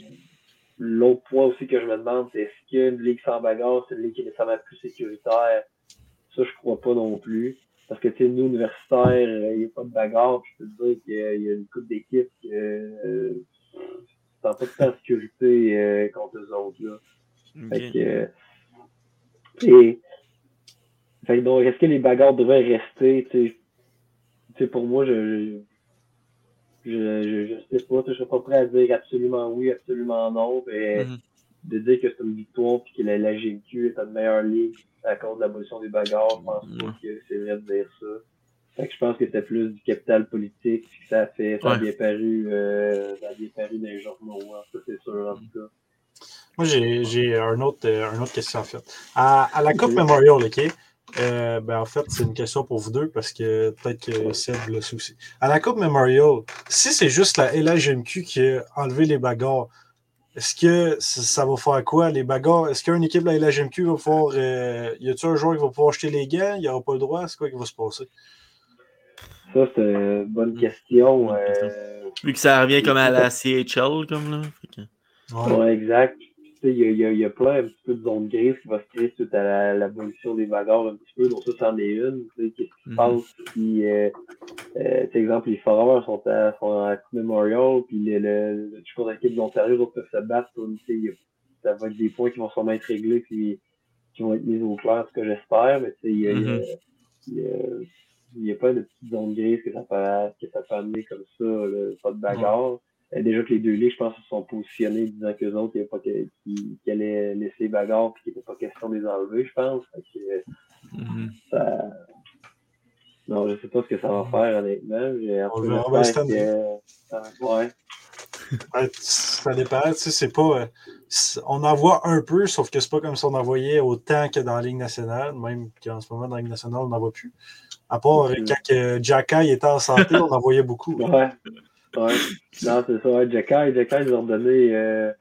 l'autre point aussi que je me demande, c'est est-ce qu'une ligue sans bagarre, c'est une ligue qui est nécessairement plus sécuritaire? Ça, je crois pas non plus. Parce que, tu sais, nous, universitaires, il n'y a pas de bagarre. je peux te dire qu'il y, a une coupe d'équipes qui euh, pas de en sécurité euh, contre eux autres. Là. Fait que, euh, et, fait que donc, est-ce que les bagarres devraient rester? Pour moi, je, je, je, je sais pas, je suis pas prêt à dire absolument oui, absolument non, mais mhm. de dire que c'est une victoire puis que la, la GQ est une meilleure ligue à cause de l'abolition des bagarres, je pense pas que c'est vrai de dire ça. Fait que je pense que c'était plus du capital politique, puis que ça a fait, ça a bien paru, euh, ça a bien paru dans les journaux, hein, ça c'est sûr en tout cas. Moi, j'ai un autre, euh, une autre question en fait. À, à la Coupe Memorial, OK? Euh, ben, en fait, c'est une question pour vous deux parce que peut-être que Seb le souci. À la Coupe Memorial, si c'est juste la LHMQ qui a enlevé les bagarres, est-ce que ça va faire quoi, les bagarres? Est-ce qu'une équipe de la LHMQ va pouvoir. Euh, y a-t-il un joueur qui va pouvoir acheter les gants? Il n'y aura pas le droit? C'est quoi qui va se passer? Ça, c'est une bonne question. Euh... Vu que ça revient comme à la CHL, comme là. Ouais, exact il y a, y, a, plein un petit peu de zones grises qui va se créer suite à l'abolition des bagarres un petit peu, donc ça, c'en est une. Qu'est-ce qui se mhm. passe euh, euh, exemple, les Foreurs sont à, sont à Memorial, puis le, le, le autres peuvent se battre, ça va être des points qui vont sûrement être réglés, puis qui vont être mis au clair, ce que j'espère, mais tu sais, il y a, mhm. y a, il y a pas de petites zones grises que ça peut, que ça peut amener comme ça, là, pas de bagarre. Euh, déjà que les deux ligues, je pense, se sont positionnés disant qu'eux autres, il pas qu'ils qu allaient laisser bagarre et qu'il n'était pas question de les enlever, je pense. Mm-hmm. ça... Non, je sais pas ce que ça va faire, honnêtement. J'ai un peu verra que... ouais. ça dépend, tu sais, c'est pas. Euh, on en voit un peu, sauf que c'est pas comme si on en voyait autant que dans la Ligue nationale, même qu'en ce moment, dans la Ligue nationale, on n'en voit plus. À part mm-hmm. quand euh, Jacka était en santé, on en voyait beaucoup. Ouais. Ouais. Non, c'est ça. Ouais, Jackai, Jackai, ils ont donné euh,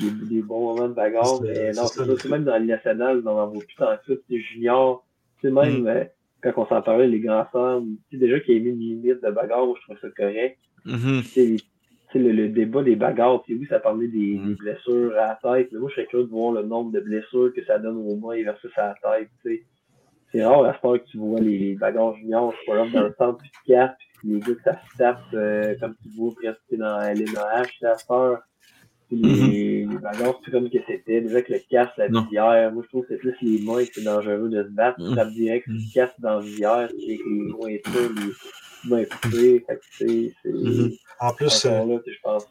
des, des, bons moments de bagarre. Mais non, c'est ça. Même dans la nationale, on en voit plus tant que ça. C'est junior. Tu sais, même mm. euh, quand on s'en parlait, les grands femmes, tu sais, déjà qu'il y a mis une limite de bagarre, moi, je trouve ça correct. Mm -hmm. Le, le, débat des bagarres, tu sais, oui, ça parlait des, mm. des, blessures à la tête, mais moi, je serais curieux de voir le nombre de blessures que ça donne au mois versus à la tête, tu sais c'est rare à ce que tu vois les bagarres juniors, c'est pas là dans le centre puis tu casses, puis les gars que ça se tape, euh, comme tu vois, presque dans LNAH, la peur. Puis Mhm. les, les bagarres, c'est comme que c'était. Déjà que le casse, la visière, moi je trouve que c'est plus les mains que c'est dangereux de se battre. Tu Mhm. tapes direct, tu Mhm. te casses dans la visière, sais, avec les jointures, les mains coupées. Fait que c'est. c'est Mhm. En plus, euh, là, je pense.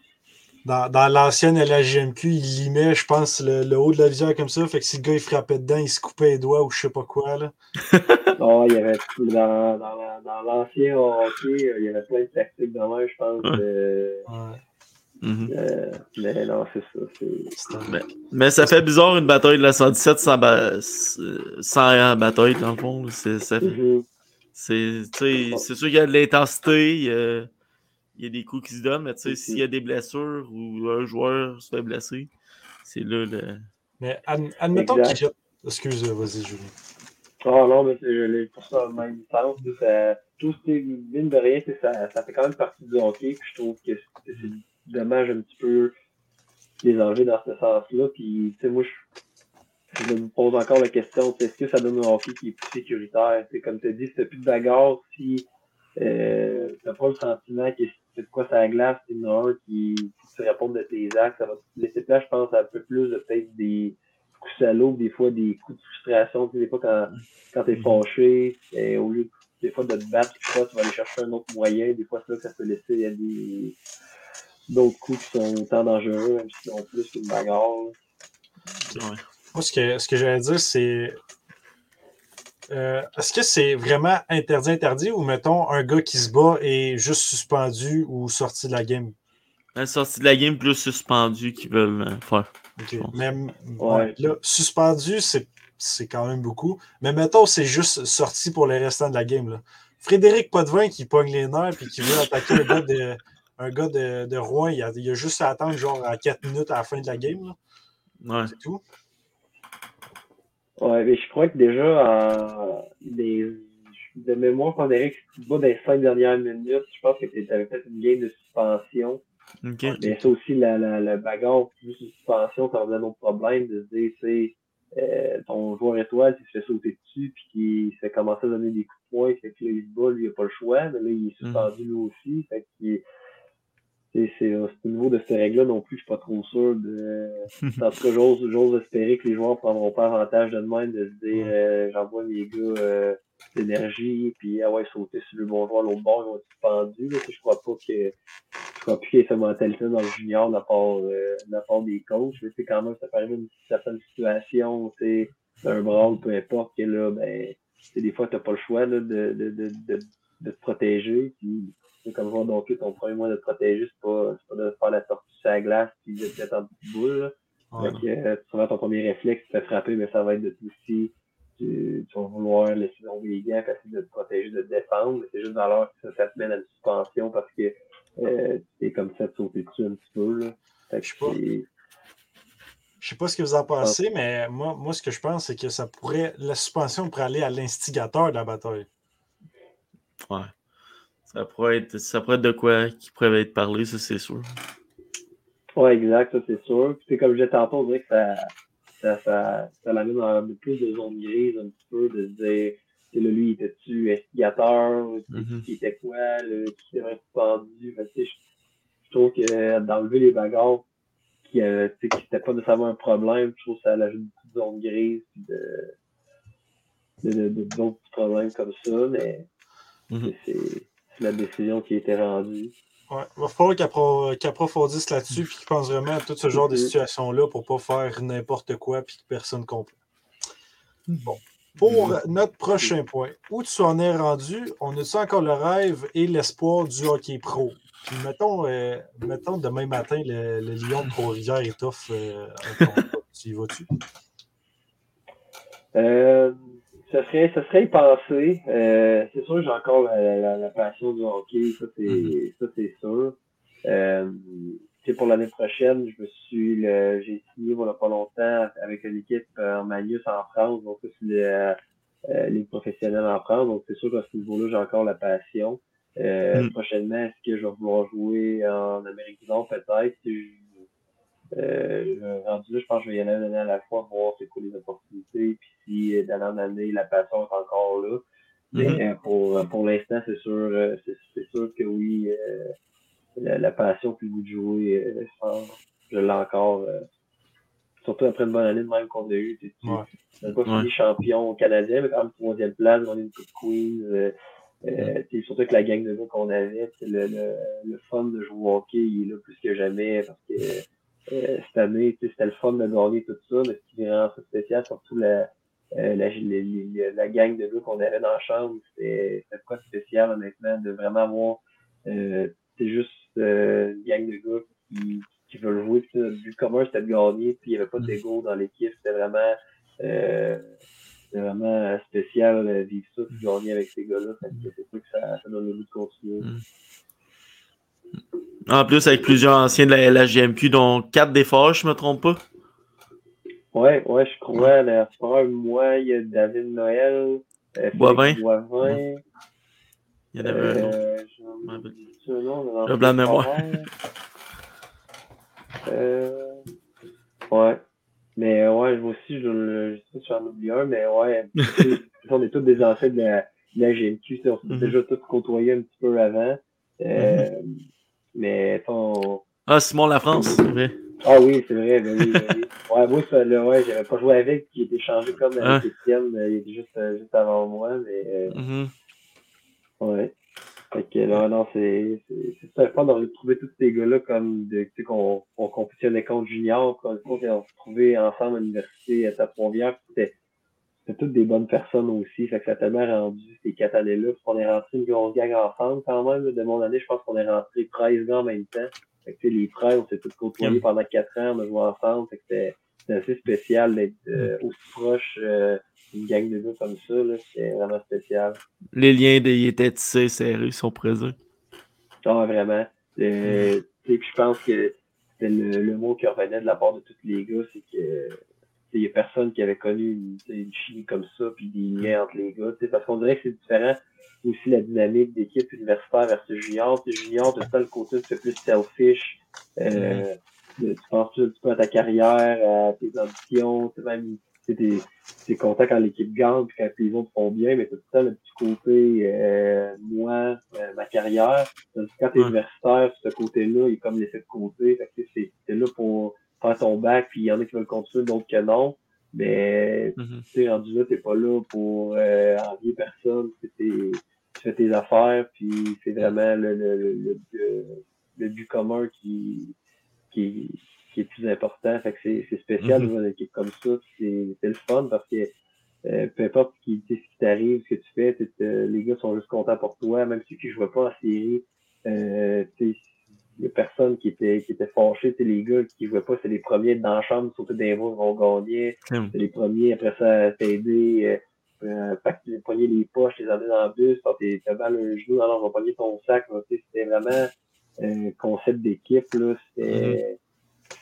dans, dans l'ancienne LHGMQ, il limait, je pense, le, le haut de la visière comme ça. Fait que si le gars il frappait dedans, il se coupait les doigts ou je sais pas quoi. Là. Non, il y avait dans, dans, la- dans l'ancien hockey, il y avait plein de tactiques de même, je pense. Ouais. euh, Ouais, Mhm. euh, mais non, c'est ça. Mais, mais ça fait bizarre une bataille de la 117 sans, ba- sans bataille, dans le fond. là. C'est ça fait- Mhm. c'est tu sais, c'est sûr qu'il y a de l'intensité, il y a, il y a des coups qui se donnent, mais tu sais, s'il y a des blessures ou un joueur se fait blesser, c'est là le. Mais ad- admettons Exact. qu'il jette. Excuse, vas-y, Julien. Ah non, mais c'est- pour ça même sens. Ça, tout ce qui est mine de rien, c'est ça, ça fait quand même partie du hockey. Puis je trouve que c'est c'est dommage un petit peu les enlever dans ce sens-là. Puis, tu sais, moi, je, je me pose encore la question, est-ce que ça donne un hockey qui est plus sécuritaire? C'est comme tu as dit, si plus de bagarre, si euh, t'as pas le sentiment que fais de quoi ça glace, il y en a un qui, te répond de tes actes, ça va te laisser place, je pense, à un peu plus de peut-être des coups salauds, des fois des coups de frustration, tu sais, des fois quand, quand t'es fâché, et au lieu de, des fois de te battre, tu vas aller chercher un autre moyen, des fois c'est là que ça peut laisser, il y a des d'autres coups qui sont autant dangereux, même s'ils ont plus qu'une bagarre. Ouais. Moi, ce que, ce que j'allais dire, c'est. euh, Est-ce que c'est vraiment interdit, interdit, ou mettons un gars qui se bat est juste suspendu ou sorti de la game? La sortie de la game plus suspendue qu'ils veulent euh, faire. Même, Ouais. là, suspendu, c'est c'est quand même beaucoup. Mais mettons, c'est juste sorti pour les restants de la game. Là. Frédéric Potvin qui pogne les nerfs et qui veut attaquer un gars de, un gars de, de Rouen, il a, il a juste à attendre genre à 4 minutes à la fin de la game. là. Ouais. C'est tout. Ouais, mais je crois que déjà, en, des, de mémoire, bats dans les cinq dernières minutes, je pense que tu avais fait une game de suspension. Ok. Mais ça aussi, la, la, la bagarre plus de suspension, ça donner un autre problème de se dire, sais, euh, ton joueur étoile, s'il se fait sauter dessus, puis qu'il se fait commencer à donner des coups de poing, fait que là, il se bat, lui, il a pas le choix, mais là, il est suspendu lui aussi, fait qu'il c'est c'est euh, c'est au niveau de ces règles-là non plus, je suis pas trop sûr de. En tout cas, j'ose espérer que les joueurs prendront pas avantage de même de se dire euh, j'envoie mes gars euh, d'énergie, puis ah ouais, sauter sur le bon joueur à l'autre bord, ils vont être suspendus. Je crois pas que y ait cette mentalité dans le junior de la part, euh, de part des coachs. Mais c'est quand même, ça paraît une certaine situation, tu sais, un brawl, peu importe, que là, ben, des fois, t'as pas le choix là, de, de, de, de, de te protéger. Puis, comme voir donc ton premier moyen de te protéger, c'est pas, pas de faire la sortie sur la glace puis de te mettre en petite boule. Là. Ouais. Fait que, euh, souvent, ton premier réflexe, tu te frapper, mais ça va être de aussi. Tu, tu vas vouloir laisser tomber les gants, essayer de te protéger, de te défendre. Mais c'est juste dans l'heure que ça, ça te mène à une suspension parce que euh, c'est comme ça sauter dessus un petit peu. Là. Fait que Je sais pas. Je sais pas ce que vous en pensez, mais moi, moi, ce que je pense, c'est que ça pourrait. La suspension pourrait aller à l'instigateur de la bataille. Ouais. Ça pourrait être, ça pourrait être de quoi qui pourrait être parlé, ça c'est sûr. Ouais, exact, ça c'est sûr. Puis c'est comme je disais tantôt, on dirait que ça, ça, ça, ça l'amène dans plus de zones grises un petit peu, de se dire, tu là, lui, il était-tu instigateur, Mhm. qui était quoi, le, qui s'est tu sais, je, je trouve que d'enlever les bagarres qui euh, tu sais, qui n'étaient pas nécessairement un problème, je trouve que ça ajoute une petite zone grise de de- de- de- d'autres petits problèmes comme ça, mais Mhm. c'est c'est la décision qui a été rendue. Ouais. Il va falloir qu'il appro- qu'il approfondisse là-dessus et qu'il pense vraiment à tout ce genre de Mhm. situations-là pour pas faire n'importe quoi et que personne ne comprenne. Bon. Pour notre prochain point, où tu en es rendu, on a-tu encore le rêve et l'espoir du hockey pro? Puis mettons, euh, mettons demain matin, le, le Lyon de Trois-Rivières étoffe euh, un contrat. Tu y vas-tu? Euh, ça serait, ça serait y penser. Euh, c'est sûr, j'ai encore la, la, la passion du hockey, ça c'est, Mhm. ça c'est sûr. Euh, pour l'année prochaine, je me suis, le- j'ai signé a pas longtemps avec une équipe euh, en Magnus en France, donc c'est euh, ligue professionnelle en France, donc c'est sûr qu'à ce niveau-là, j'ai encore la passion. Euh, Mhm. Prochainement, est-ce que je vais vouloir jouer en Amérique du Nord? Peut-être? Euh, rendu là, je pense que je vais y aller année à la fois, voir c'est quoi les opportunités, puis si euh, d'année en année, la passion est encore là. Mais pour, pour l'instant, c'est sûr, c'est sûr que oui, la, la, passion puis le goût de jouer, je l'ai encore surtout après une bonne année de même qu'on a eu. Tu n'as pas fini champion canadien, mais quand même troisième place, on a une coupe Queen. Euh, euh, surtout que la gang de gars qu'on avait, le, le, le, fun de jouer au hockey, il est là plus que jamais parce que euh, cette année, c'était le fun de gagner tout ça, mais ce qui est vraiment spécial, surtout la, euh, la, la, la, gang de gars qu'on avait dans la chambre, c'était quoi de spécial honnêtement, de vraiment avoir euh, c'est juste euh, une gang de gars qui, qui veulent jouer. Puis notre but commun, c'était de gagner. Puis il n'y avait pas d'ego dans l'équipe. C'était vraiment, euh, vraiment spécial de vivre ça, puis gagner avec ces gars-là. C'est sûr que ça, ça, donne le goût de continuer. Mm. En plus, avec plusieurs anciens de la, GMQ, dont quatre des forts, je ne me trompe pas? Ouais, ouais, je crois. La moi, il y a David Noël, euh, Boivin. Boivin. Il y en avait euh, un autre. Je blâme mémoire. Euh, ouais. Mais euh, ouais, moi aussi, je, je sais pas si j'en oublie un, mais ouais, on est tous des anciens de la, de la GMQ. On s'est mm -hmm. déjà tous côtoyés un petit peu avant. Euh, mm -hmm. Mais ton. Ah, Simon La France, c'est vrai. Ah oui, c'est vrai, ben oui, ben oui. Ouais, moi, ça, là, ouais, j'avais pas joué avec, qui était changé comme avec ah. Étienne, il était juste, juste avant moi, mais. Euh, mm -hmm. Ouais. Fait que là, non, c'est c'est fun de retrouver tous ces gars-là comme de, tu sais, qu'on on compétitionnait contre junior, qu'on on s'est retrouvés ensemble à l'université à Trois-Rivières. C'était toutes des bonnes personnes aussi. Fait que ça a tellement rendu ces quatre années-là. On est rentré une grosse gang ensemble quand même. De mon année, je pense qu'on est rentré 13 gars en même temps. Fait que, les frères, on s'est tous côtoyés pendant quatre ans, on a joué ensemble. Fait que c'était assez spécial d'être euh, aussi proche. Euh, une gang de gars comme ça, c'est vraiment spécial. Les liens ils étaient tissés, serrés, sont présents. Ah, vraiment. Euh, puis je pense que c'est le, mot qui revenait de la part de tous les gars, c'est que il n'y a personne qui avait connu une, une, chimie comme ça, puis des liens entre les gars. Parce qu'on dirait que c'est différent aussi la dynamique d'équipe universitaire versus junior. Junior, tu as le côté un plus selfish. Euh, tu penses un petit peu à ta carrière, à tes ambitions, même t'es es content quand l'équipe gagne puis quand les autres font bien, mais t'as tout le temps le petit côté euh, moi, euh, ma carrière. Quand t'es universitaire, ce côté-là, il est comme laissé de côté. Fait que t'es là pour faire ton bac, puis il y en a qui veulent continuer, d'autres que non. Mais mm-hmm. tu sais, rendu là, t'es pas là pour euh, envier personne. tu fais tes affaires, puis c'est vraiment le, le, le, le, le but commun qui, qui, qui est plus important. Fait que c'est spécial de jouer une équipe comme ça. C'est le fun parce que euh, peu importe ce qui, t'arrive, ce que tu fais, les gars sont juste contents pour toi, même ceux qui ne jouaient pas en série. Euh, il y a personne qui était, qui était fâché. Les gars qui ne jouaient pas, c'est les premiers dans la chambre, surtout des voix vont gagner. C'est les premiers après ça à t'aider. Euh, euh, les poigner les poches, les amener dans le bus, quand t'as mal un genou, alors on va pogner ton sac. C'était vraiment un concept d'équipe. C'était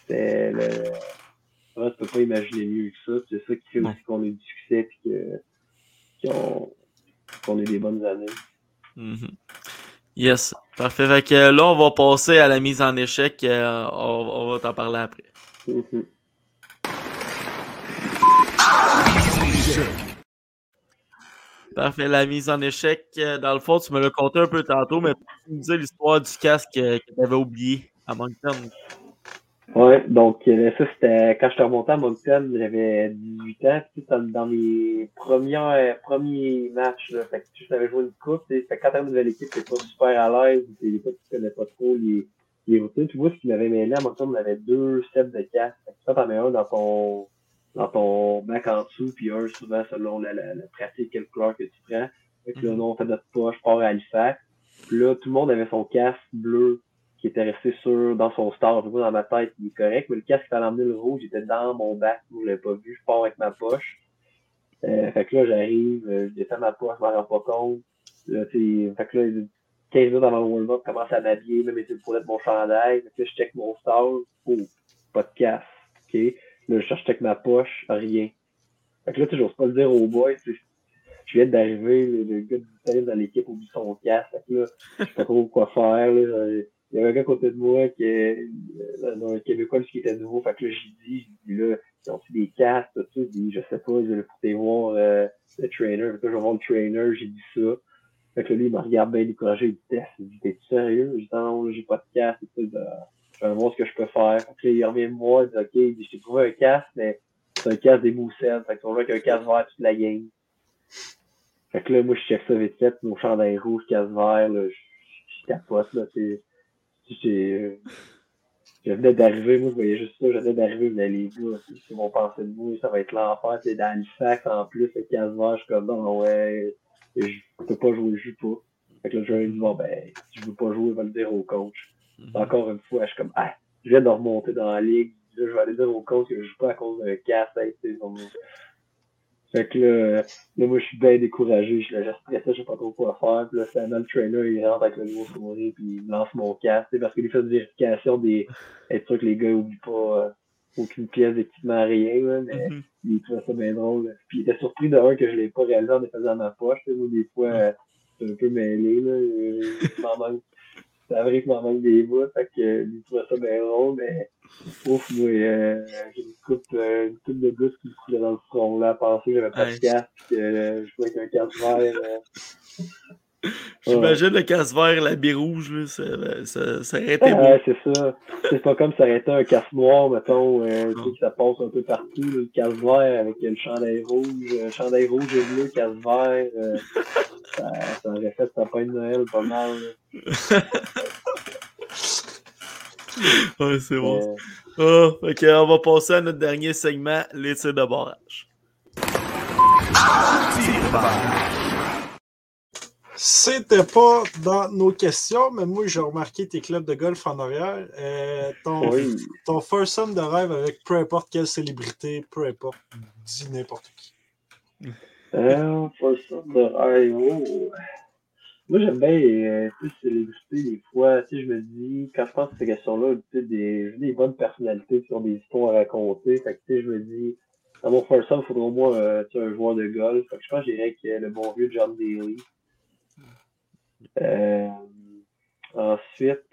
c'est le. Ouais, tu peux pas imaginer mieux que ça. C'est ça qui fait aussi qu'on ait du succès et qu'on ait des bonnes années. Mm-hmm. Yes. Parfait. Fait que là, on va passer à la mise en échec. Euh, on, on, va t'en parler après. Mm-hmm. Parfait, la mise en échec. Euh, dans le fond, tu me l'as conté un peu tantôt, mais tu me disais l'histoire du casque que tu avais oublié à Moncton? Ouais, donc euh, ça c'était quand je suis remonté à Moncton, j'avais 18 ans, puis dans mes premiers euh, premiers matchs, là, fait que je savais jouer une coupe, fait que quand t'as une nouvelle équipe, t'es pas super à l'aise, des fois tu connais pas trop les, les routines. Tu vois ce qui m'avait mêlé à Moncton, on avait deux sets de casques. Fait que ça t'en mets un dans ton dans ton bac en dessous, puis un souvent selon la, la, la pratique, quelle couleur que tu prends. Fait que là, mm-hmm. nous, on fait notre poche, pars à Halifax. Puis là, tout le monde avait son casque bleu qui était resté sur dans son star. Je dans ma tête, il est correct, mais le casque qui l'emmené le rouge, il était dans mon bac, je l'avais pas vu, je pars avec ma poche. Euh, fait que là, j'arrive, euh, je descends ma poche, je m'en rends pas compte. Là, fait que là, 15 minutes avant le warm-up, je commence à m'habiller, même essayer pour être mon chandail. Fait que là, je check mon star, oh, pas de casque. OK? Là, je cherche check ma poche, rien. Fait que là, tu j'ose pas le dire au boy, je viens d'arriver, le, gars du dans l'équipe oublie son casque. Fait que là, je sais pas trop quoi faire. Là, il y avait un gars à côté de moi qui est euh, un Québécois qui était nouveau. Fait que là, j'ai dit, j'ai dit là, ils ont des casques, tout ça? Dit, je sais pas, ils allaient pour voir euh, le trainer. Fait que là, je vais voir le trainer, j'ai dit ça. Fait que là, lui, il me regarde bien découragé, il dit. Il dit, t'es sérieux? J'ai dit, non, j'ai pas de et tout. Ben, je vais voir ce que je peux faire. Fait que là, il revient me voir, il dit, OK, il dit, je trouvé un casque, mais c'est un casque des moussettes. Fait qu'on voit qu'un casque vert toute la game. Fait que là, moi, je check ça vite fait, mon chandail rouge, casque vert, là, je, je capote, là, c'est, j'ai, je venais d'arriver, moi, je voyais juste ça, je venais d'arriver, mais les gars, ils vont penser de moi, ça va être l'enfer, c'est dans le sac, en plus, le casque vert, je suis comme, non, ouais, je peux pas jouer, je joue pas. Fait que là, je lui dit, bon, ben, si je veux pas jouer, il va le dire au coach. Mhm. Encore une fois, je suis comme, ah, je viens de remonter dans la ligue, là, je vais aller dire au coach que je joue pas à cause d'un sais, comme- fait que là, là, moi, je suis bien découragé. Je suis là, je stressé, je sais pas trop quoi faire. Puis là, finalement, le trainer, il rentre avec le gros sourire, puis il lance mon casque. Parce qu'il fait une vérification des. être sûr que les gars n'oublient pas euh, aucune pièce d'équipement, rien. Là, mais Mhm. il trouvait ça bien drôle. Puis il était surpris de un que je l'ai pas réalisé en les faisant dans ma poche. Moi, des fois, euh, c'est un peu mêlé. Là. Euh, il m'en manque. Ça arrive qu'il m'en manque des bouts. Fait que euh, il trouvait ça bien drôle. Mais ouf, moi, euh, j'ai une coupe, euh, une coupe de gouttes qui me coulait dans le front. Là, à penser que j'avais pas de casque. que euh, je jouais avec un casque vert. euh. J'imagine le casse vert, la rouge, là, ça, ça, ça aurait été Ah, ouais, c'est ça. C'est pas comme ça aurait été un casse noir, mettons, euh, tu sais, que ça passe un peu partout, le casse vert avec le chandail rouge, euh, chandail rouge et bleu, casse vert, euh, ça, ça aurait fait sapin de Noël pas mal. Ouais, c'est bon. Euh, Ah, ok, on va passer à notre dernier segment, les tirs de barrage. C'était pas dans nos questions, mais moi, j'ai remarqué tes clubs de golf en arrière. Euh, ton, oui. ton first de rêve avec peu importe quelle célébrité, peu importe, dis n'importe qui. Euh, pour ça de rêve, oh. Moi, j'aime bien euh, plus célébrité des fois. Tu sais, je me dis, quand je pense à ces questions-là, tu sais, des, des bonnes personnalités qui ont des histoires à raconter. Fait que, tu sais, je me dis, dans mon first il faudrait au moins euh, un joueur de golf. Fait que je pense que je dirais que le bon vieux John Daly. Euh, ensuite,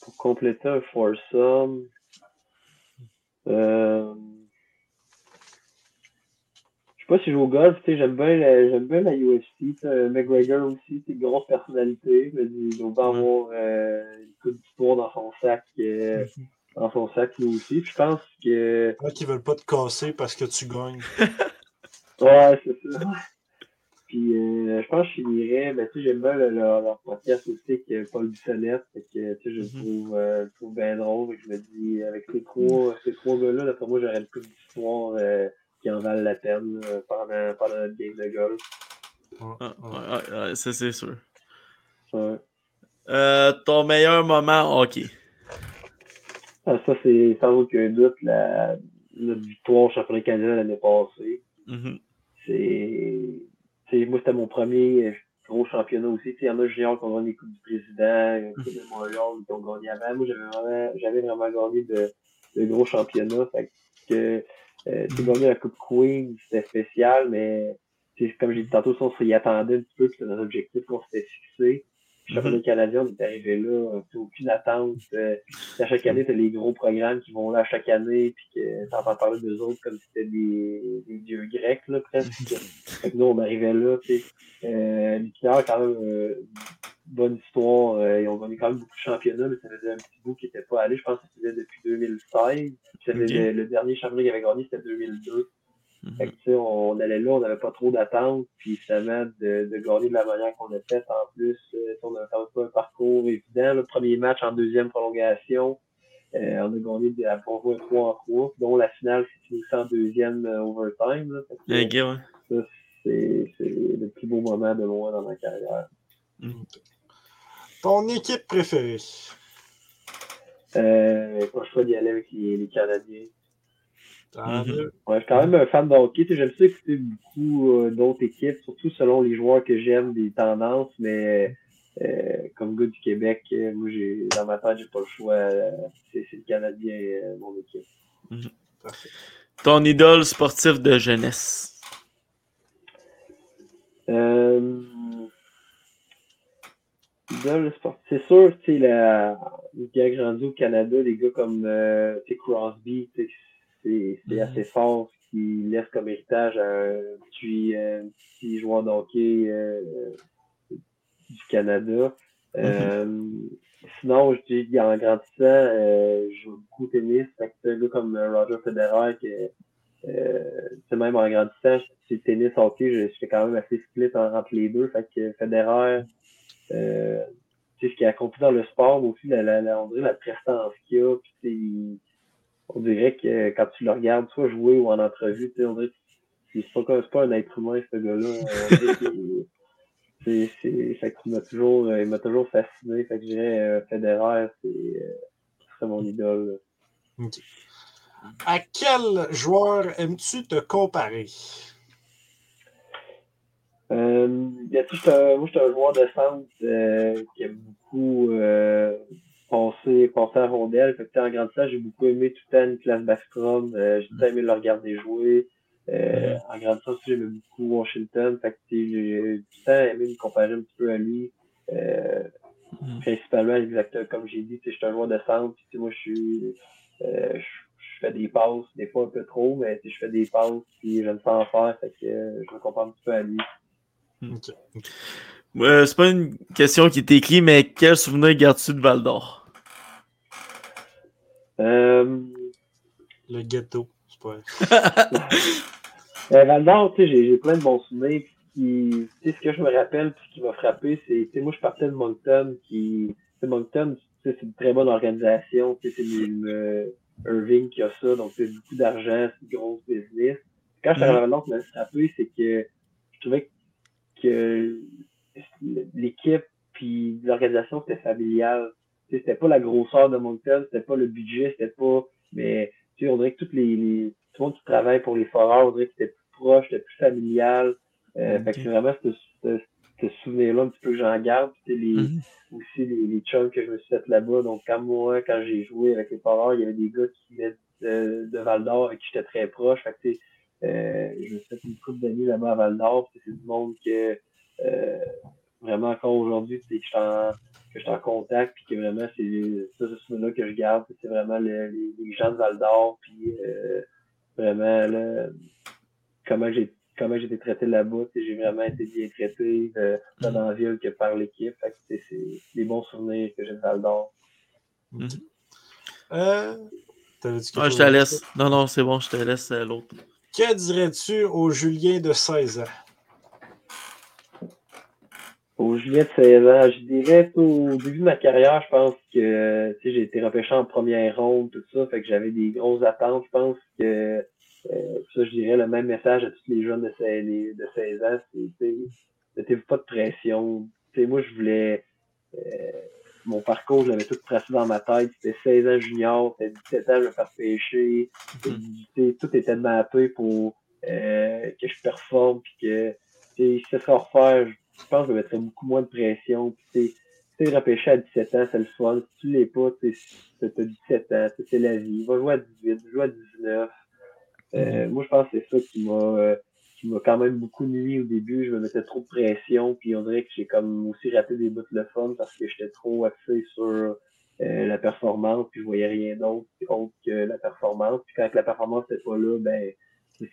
pour compléter un foursome, euh, sais pas si je joue au golf, tu sais, j'aime bien la, j'aime bien la UFC, tu sais, McGregor aussi, c'est une grosse personnalité, mais il doit pas avoir euh, une coupe d'histoire dans son sac, euh, dans son sac lui aussi. Puis je pense que Là, qui veulent pas te casser parce que tu gagnes. Ouais, c'est ça. Puis euh, je pense que je finirais, ben tu sais, j'aime bien le- leur, leur podcast aussi avec Paul Bissonnette, fait que tu sais, je le Mhm. trouve, euh, je le trouve bien drôle, et je me dis, avec ces trois, ces trois gars-là, d'après moi, j'aurais une couple d'histoires euh, qui en valent la peine euh, pendant, pendant notre game de golf. Ah, ouais, ça, c'est sûr. Ouais. Euh, ton meilleur moment hockey? Ah, ça, c'est sans aucun doute la, notre victoire au championnat canadien l'année passée. Mhm. c'est c'est- moi c'était mon premier gros championnat aussi. Il y en a juniors qui ont gagné les Coupes du Président, Coupe de Montréal qui ont gagné avant. Moi j'avais vraiment j'avais vraiment gagné de, de gros championnats. Fait que euh, tu gagner la Coupe Queen, c'était spécial, mais comme j'ai dit tantôt, on s'y attendait un petit peu, c'était un objectif qu'on s'était fixé. Le championnat canadien, on est arrivé là, sais, aucune attente. euh, à chaque année, t'as les gros programmes qui vont là à chaque année, puis que t'entends parler d'eux autres comme si c'était des, des dieux grecs, là, presque. fait que nous, on arrivait là, tu sais. Euh, quand même, euh, bonne histoire. euh, ils ont gagné quand même beaucoup de championnats, mais ça faisait un petit bout qui n'était pas allé. Je pense que c'était depuis 2016. Puis c'était Ok. le, le dernier championnat qu'ils avaient gagné, c'était 2002. Fait Mhm. que, tu sais, on allait là, on n'avait pas trop d'attentes, puis finalement, de, de gagner de la manière qu'on a fait, en plus, euh, on n'avait pas un parcours évident. Le premier match en deuxième prolongation, euh, on a gagné de, à on jouait 3 en 3, dont la finale s'est finie en deuxième euh, overtime. Là, Fait que, ouais. ça, c'est c'est le plus beau moment de moi dans ma carrière. Ton équipe préférée? Euh, pas le choix d'y aller avec les, les Canadiens. Mhm. Ouais, je suis quand même un fan de hockey. J'aime ça écouter beaucoup euh, d'autres équipes, surtout selon les joueurs que j'aime, des tendances, mais euh, comme gars du Québec, euh, moi j'ai dans ma tête, j'ai pas le choix. euh, c'est c'est le Canadien, euh, mon équipe. Parfait. Ton idole sportif de jeunesse? Euh, c'est sûr, tu sais, la, qui a grandi au Canada, des gars comme euh, Crosby, c'est mm-hmm. assez fort ce qu'il laisse comme héritage à un petit, petit joueur d'hockey euh, du Canada. Mm-hmm. Euh, sinon, je dis en grandissant, euh, je joue beaucoup au tennis. Fait que un gars comme Roger Federer, qui euh, même en grandissant, c'est tennis hockey, je, je fais quand même assez split entre les deux. Fait que Federer, euh, ce qu'il a accompli dans le sport, mais aussi la, la, on dirait la prestance qu'il a. Puis, on dirait que quand tu le regardes, soit jouer ou en entrevue, on dirait c'est pas, pas un être humain, ce gars-là. c'est, c'est, m'a toujours, il m'a toujours fasciné. Fait que dirais euh, Federer, c'est, mon idole. À quel joueur aimes-tu te comparer? Euh, moi, je suis un joueur de centre euh, qui aime beaucoup euh, à rondelle. Fait que, en grandissant, j'ai beaucoup aimé tout le temps Niklas Backstrom. Euh, j'ai tout le aimé le regarder jouer. Euh, en grandissant aussi, j'aimais beaucoup Washington. Fait que j'ai tout le temps aimé me comparer un petit peu à lui. Euh, mm. Principalement, exactement comme j'ai dit, je suis un joueur de centre. Puis, moi, je suis euh, je fais des passes, des fois un peu trop, mais je fais des passes, puis je ne sais en faire, fait que je me compare un petit peu à lui. Euh, c'est pas une question qui est écrite, mais quel souvenir gardes-tu de Val d'Or? Euh... Le ghetto, c'est pas euh, Val d'Or, tu sais, j'ai plein de bons souvenirs. Qui, ce que je me rappelle, puis ce qui m'a frappé, c'est, moi, je partais de Moncton, qui, Moncton, c'est une très bonne organisation, c'est le Irving qui a ça, donc c'est beaucoup d'argent, c'est une grosse business. Quand je suis arrivé à Val d'Or, ce qui m'a frappé, c'est que je trouvais que que l'équipe puis l'organisation c'était familial. C'était pas la grosseur de Moncton, c'était pas le budget, c'était pas. Mais tu sais, on dirait que toutes les, les, tout le monde qui travaille pour les foreurs, on dirait que c'était plus proche, c'était plus familial. Euh, Fait que c'est vraiment ce, ce, ce souvenir-là un petit peu que j'en garde. Puis les, mm-hmm. aussi les, les chums que je me suis fait là-bas. Donc quand moi, quand j'ai joué avec les foreurs, il y avait des gars qui venaient de, de Val d'Or avec qui j'étais très proche. Fait que, euh, je me suis fait une couple d'amis là-bas à Val d'Or. C'est du monde que euh, vraiment encore aujourd'hui, c'est que je suis en que je suis en contact, puis que vraiment c'est ça, ce là que je garde, c'est vraiment les, les, gens de Val d'Or, puis euh, vraiment là, comment j'ai comment j'ai été traité là-bas, j'ai vraiment été bien traité euh, dans la ville que par l'équipe. c'est des bons souvenirs que j'ai de Val d'Or. Euh, je te laisse. Non, non, c'est bon, je te laisse euh, l'autre. Que dirais-tu au Julien de 16 ans? Au Julien de 16 ans, je dirais au début de ma carrière, je pense que j'ai été repêché en première ronde, tout ça, fait que j'avais des grosses attentes. Je pense que euh, ça, je dirais le même message à tous les jeunes de 16, de 16 ans, c'est mettez-vous pas de pression. sais moi, je voulais euh, mon parcours, je l'avais tout tracé dans ma tête. C'était 16 ans junior, c'était 17 ans, je me faire pêcher. Tout était mappé pour euh, que je performe, puis que si ça serait refaire, je pense que je mettrais beaucoup moins de pression. Puis tu sais, repêcher à 17 ans, c'est le soir. Si tu l'es pas, tu as 17 ans, c'est la vie. Va jouer à 18, jouer à 19. Euh, mm-hmm. moi, je pense que c'est ça qui m'a euh, m'a quand même beaucoup nuit au début. Je me mettais trop de pression, puis on dirait que j'ai comme aussi raté des bouts de fun parce que j'étais trop axé sur euh, la performance, puis je voyais rien d'autre autre que la performance. Puis quand la performance n'est pas là, ben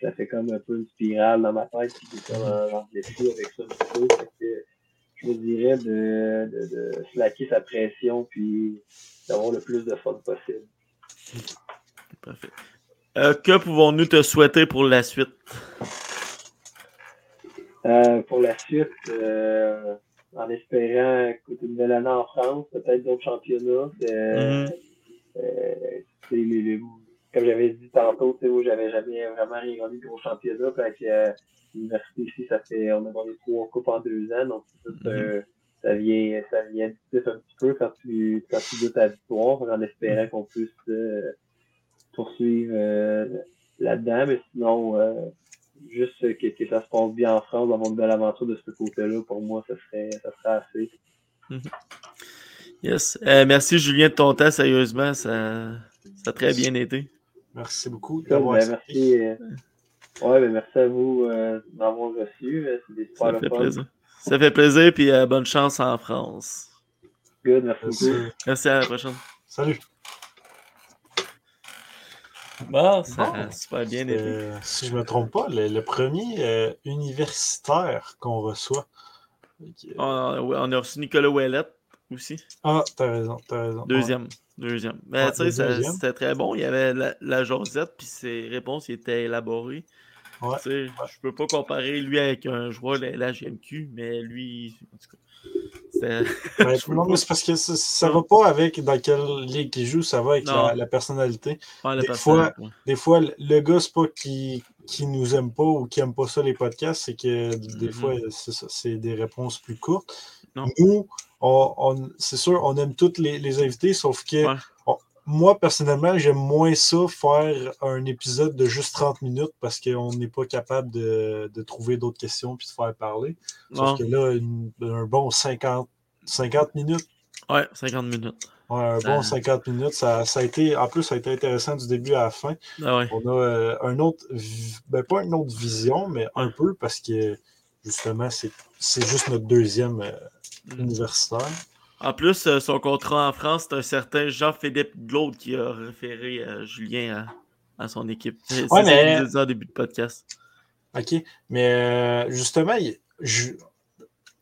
ça fait comme un peu une spirale dans ma tête, puis comme avec ça je me dirais de, de, de slacker sa pression, puis d'avoir le plus de fun possible. Parfait. Euh, que pouvons-nous te souhaiter pour la suite? Euh, pour la suite, euh, en espérant écouter une belle année en France, peut-être d'autres championnats. Mm-hmm. Euh, comme j'avais dit tantôt, j'avais jamais vraiment rien gagné de gros championnats. Puis l'université ici, ça fait, on a gagné trois coupes en deux ans. Donc, mm-hmm. ça vient, ça vient un petit peu quand tu, quand tu ta victoire, en espérant qu'on puisse poursuivre là-dedans. Mais sinon, juste que, ça se passe bien en France, avoir une belle aventure de ce côté-là, pour moi, ça serait, ça serait assez. Mhm. Yes. Euh, merci Julien de ton temps, sérieusement. Ça, ça a très bien été. Merci beaucoup d'avoir ben, merci, euh, ouais, ben, merci à vous euh, d'avoir reçu. C'est des super ça fait plaisir. Ça fait plaisir, puis bonne chance en France. Good, merci Merci. beaucoup. Merci à la prochaine. Salut. Bon, ça Bon. a super bien été. Si je ne me trompe pas, le, le premier euh, universitaire qu'on reçoit. Ok. On, a- on a reçu Nicolas Ouellet aussi. Ah, t'as raison, t'as raison. Deuxième. Deuxième. Mais Ouais, tu sais, c'était très bon. Il y avait la, la Josette, puis ses réponses étaient élaborées. Ouais. Tu sais, Je peux pas comparer lui avec un joueur de la GMQ, mais lui, en tout cas, c'était. Peux non, mais c'est parce que ça, ça va pas avec dans quelle ligue il joue, ça va avec la, la personnalité. Ouais, Des fois- ouais. Des fois, le- gars, c'est pas qui, qui nous aime pas ou qui aime pas ça, les podcasts, c'est que des Mhm. fois, c'est des réponses plus courtes. Non. Nous, on, on- c'est sûr, on aime tous les, les invités, sauf que Ouais. on- moi, personnellement, j'aime moins ça, faire un épisode de juste 30 minutes parce qu'on n'est pas capable de, de trouver d'autres questions puis de faire parler. Sauf Non. que là, une- un bon 50, 50 minutes. Ouais, 50 minutes. Ouais, un bon Ah. 50 minutes. Ça, ça a été, en plus, ça a été intéressant du début à la fin. Ah ouais. On a euh, un autre, ben pas une autre vision, mais un peu parce que justement, c'est juste notre deuxième euh, Mm. universitaire. En plus, euh, son contrat en France, c'est un certain Jean-Philippe Glaude qui a référé Julien à, à son équipe. C'est Ouais, mais- début de podcast. OK. Mais justement, il- je-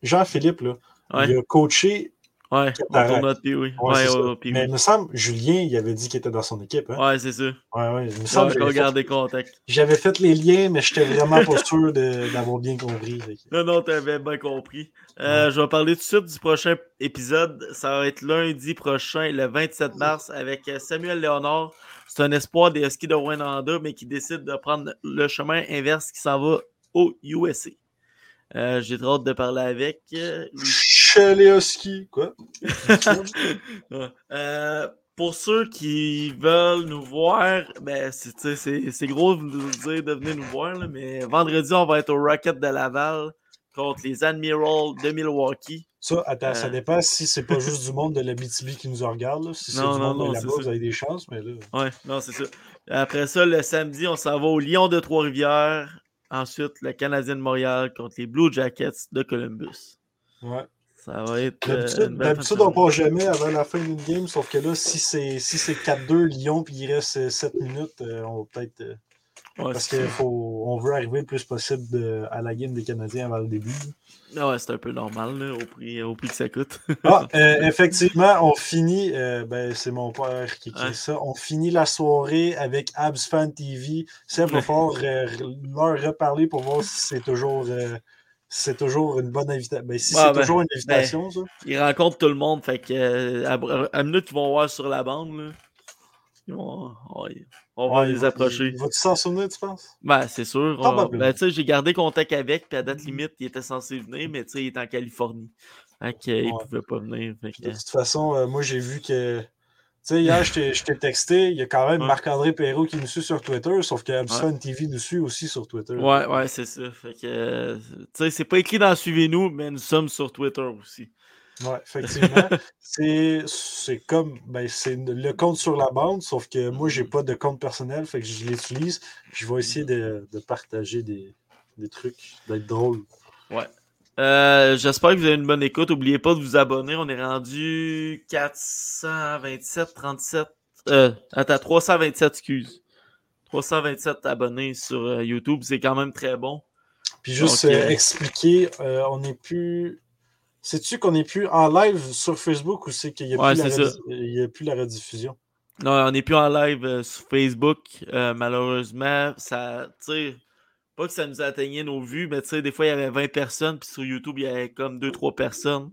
Jean-Philippe, là, Ouais, il a coaché. ouais, tournoi. Ouais, Ouais, puis mais oui. il me semble, Julien, il avait dit qu'il était dans son équipe. Hein? Ouais, c'est. Ouais, ouais. Il me semble j'avais fait- j'avais fait les liens, mais je n'étais vraiment pas sûr de- d'avoir bien compris. Non, non, t'avais bien compris. Euh, Je vais parler tout de suite du prochain épisode. Ça va être lundi prochain, le 27 mars, avec euh, Samuel Léonard. C'est un espoir des Huskies de Rwanda, mais qui décide de prendre le chemin inverse qui s'en va au USA. Euh, J'ai trop hâte de parler avec. euh, lui. Quoi? Euh, pour ceux qui veulent nous voir, ben, c'est- gros de nous dire de venir nous voir, là, mais vendredi, on va être au Rocket de Laval contre les Admirals de Milwaukee. Ça, attends, ça Euh. dépend si c'est pas juste du monde de la BTB qui nous regarde. là. Si c'est du Non, non, monde non, de là-bas, vous avez des chances, mais là. Ouais, non, c'est ça. Après ça, le samedi, on s'en va au Lion de Trois-Rivières. Ensuite, le Canadien de Montréal contre les Blue Jackets de Columbus. Ouais. Ça va être. euh, D'habitude, on part jamais avant la fin d'une game, sauf que là, si c'est si c'est 4-2 Lyon puis il reste 7 minutes, euh, on va peut-être. euh, Ouais, parce qu'on veut arriver le plus possible de- à la game des Canadiens avant le début. Ah ouais, c'est un peu normal, là, au, prix, au prix que ça coûte. Ah, euh, effectivement, on finit, euh, ben, c'est mon père qui écrit Ouais. ça, on finit la soirée avec Abs Fan TV. C'est va euh, leur reparler pour voir si c'est toujours, euh, c'est toujours une bonne invitation. Ben, si c'est ben, toujours une invitation, ça. Ils rencontrent tout le monde, fait que euh, à, minute qu'ils vont voir sur la bande, là, ils vont- on va Ouais, les approcher. Vas-tu s'en souvenir, tu penses? Ben, c'est sûr. on- ben, tu sais, j'ai gardé contact avec, puis à date limite, il était censé venir, mais tu sais, il est en Californie. Fait que, euh, il Ouais. pouvait pas venir. fait que- De toute façon, euh, moi, j'ai vu que. Tu sais, hier, je t'ai- texté, il y a quand même Ouais. Marc-André Perrault qui nous suit sur Twitter, sauf que Abs Ouais. Fan TV nous suit aussi sur Twitter. Ouais, ouais, c'est ça. Fait que, euh, tu sais, c'est pas écrit dans Suivez-nous, mais nous sommes sur Twitter aussi. Ouais, effectivement. c'est c'est comme ben, c'est le compte sur la bande, sauf que moi, j'ai pas de compte personnel, fait que je l'utilise. Je vais essayer de, de partager des, des trucs, d'être drôle. Ouais. Euh, J'espère que vous avez une bonne écoute. N'oubliez pas de vous abonner. On est rendu 427, 37. Euh, attends, 327, excuse. 327 abonnés sur euh, YouTube. C'est quand même très bon. Puis juste Donc, euh, expliquer, on n'est plus. Sais-tu qu'on n'est plus en live sur Facebook ou c'est qu'il n'y a, Ouais, redi- a plus la rediffusion? Non, on n'est plus en live sur Facebook. Malheureusement, ça, sais, pas que ça nous atteignait nos vues, mais tu sais, des fois, il y avait 20 personnes, puis sur YouTube, il y avait comme 2-3 personnes.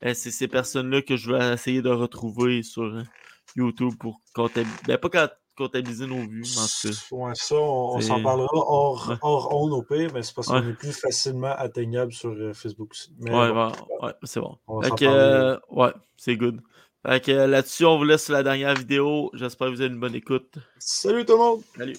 Ben, c'est ces personnes-là que je vais essayer de retrouver sur euh, YouTube pour comptabiliser. Ben, pas comptabiliser nos vues, mais en. Ouais, ça, on, s'en parlera hors, Ouais. hors on au pire, mais c'est parce qu'on Ouais. est plus facilement atteignable sur euh, Facebook aussi. Mais Ouais, bon, ouais, c'est bon. Fait euh, ouais, c'est good. Fait que euh, là-dessus, on vous laisse sur la dernière vidéo. J'espère que vous avez une bonne écoute. Salut tout le monde! Salut!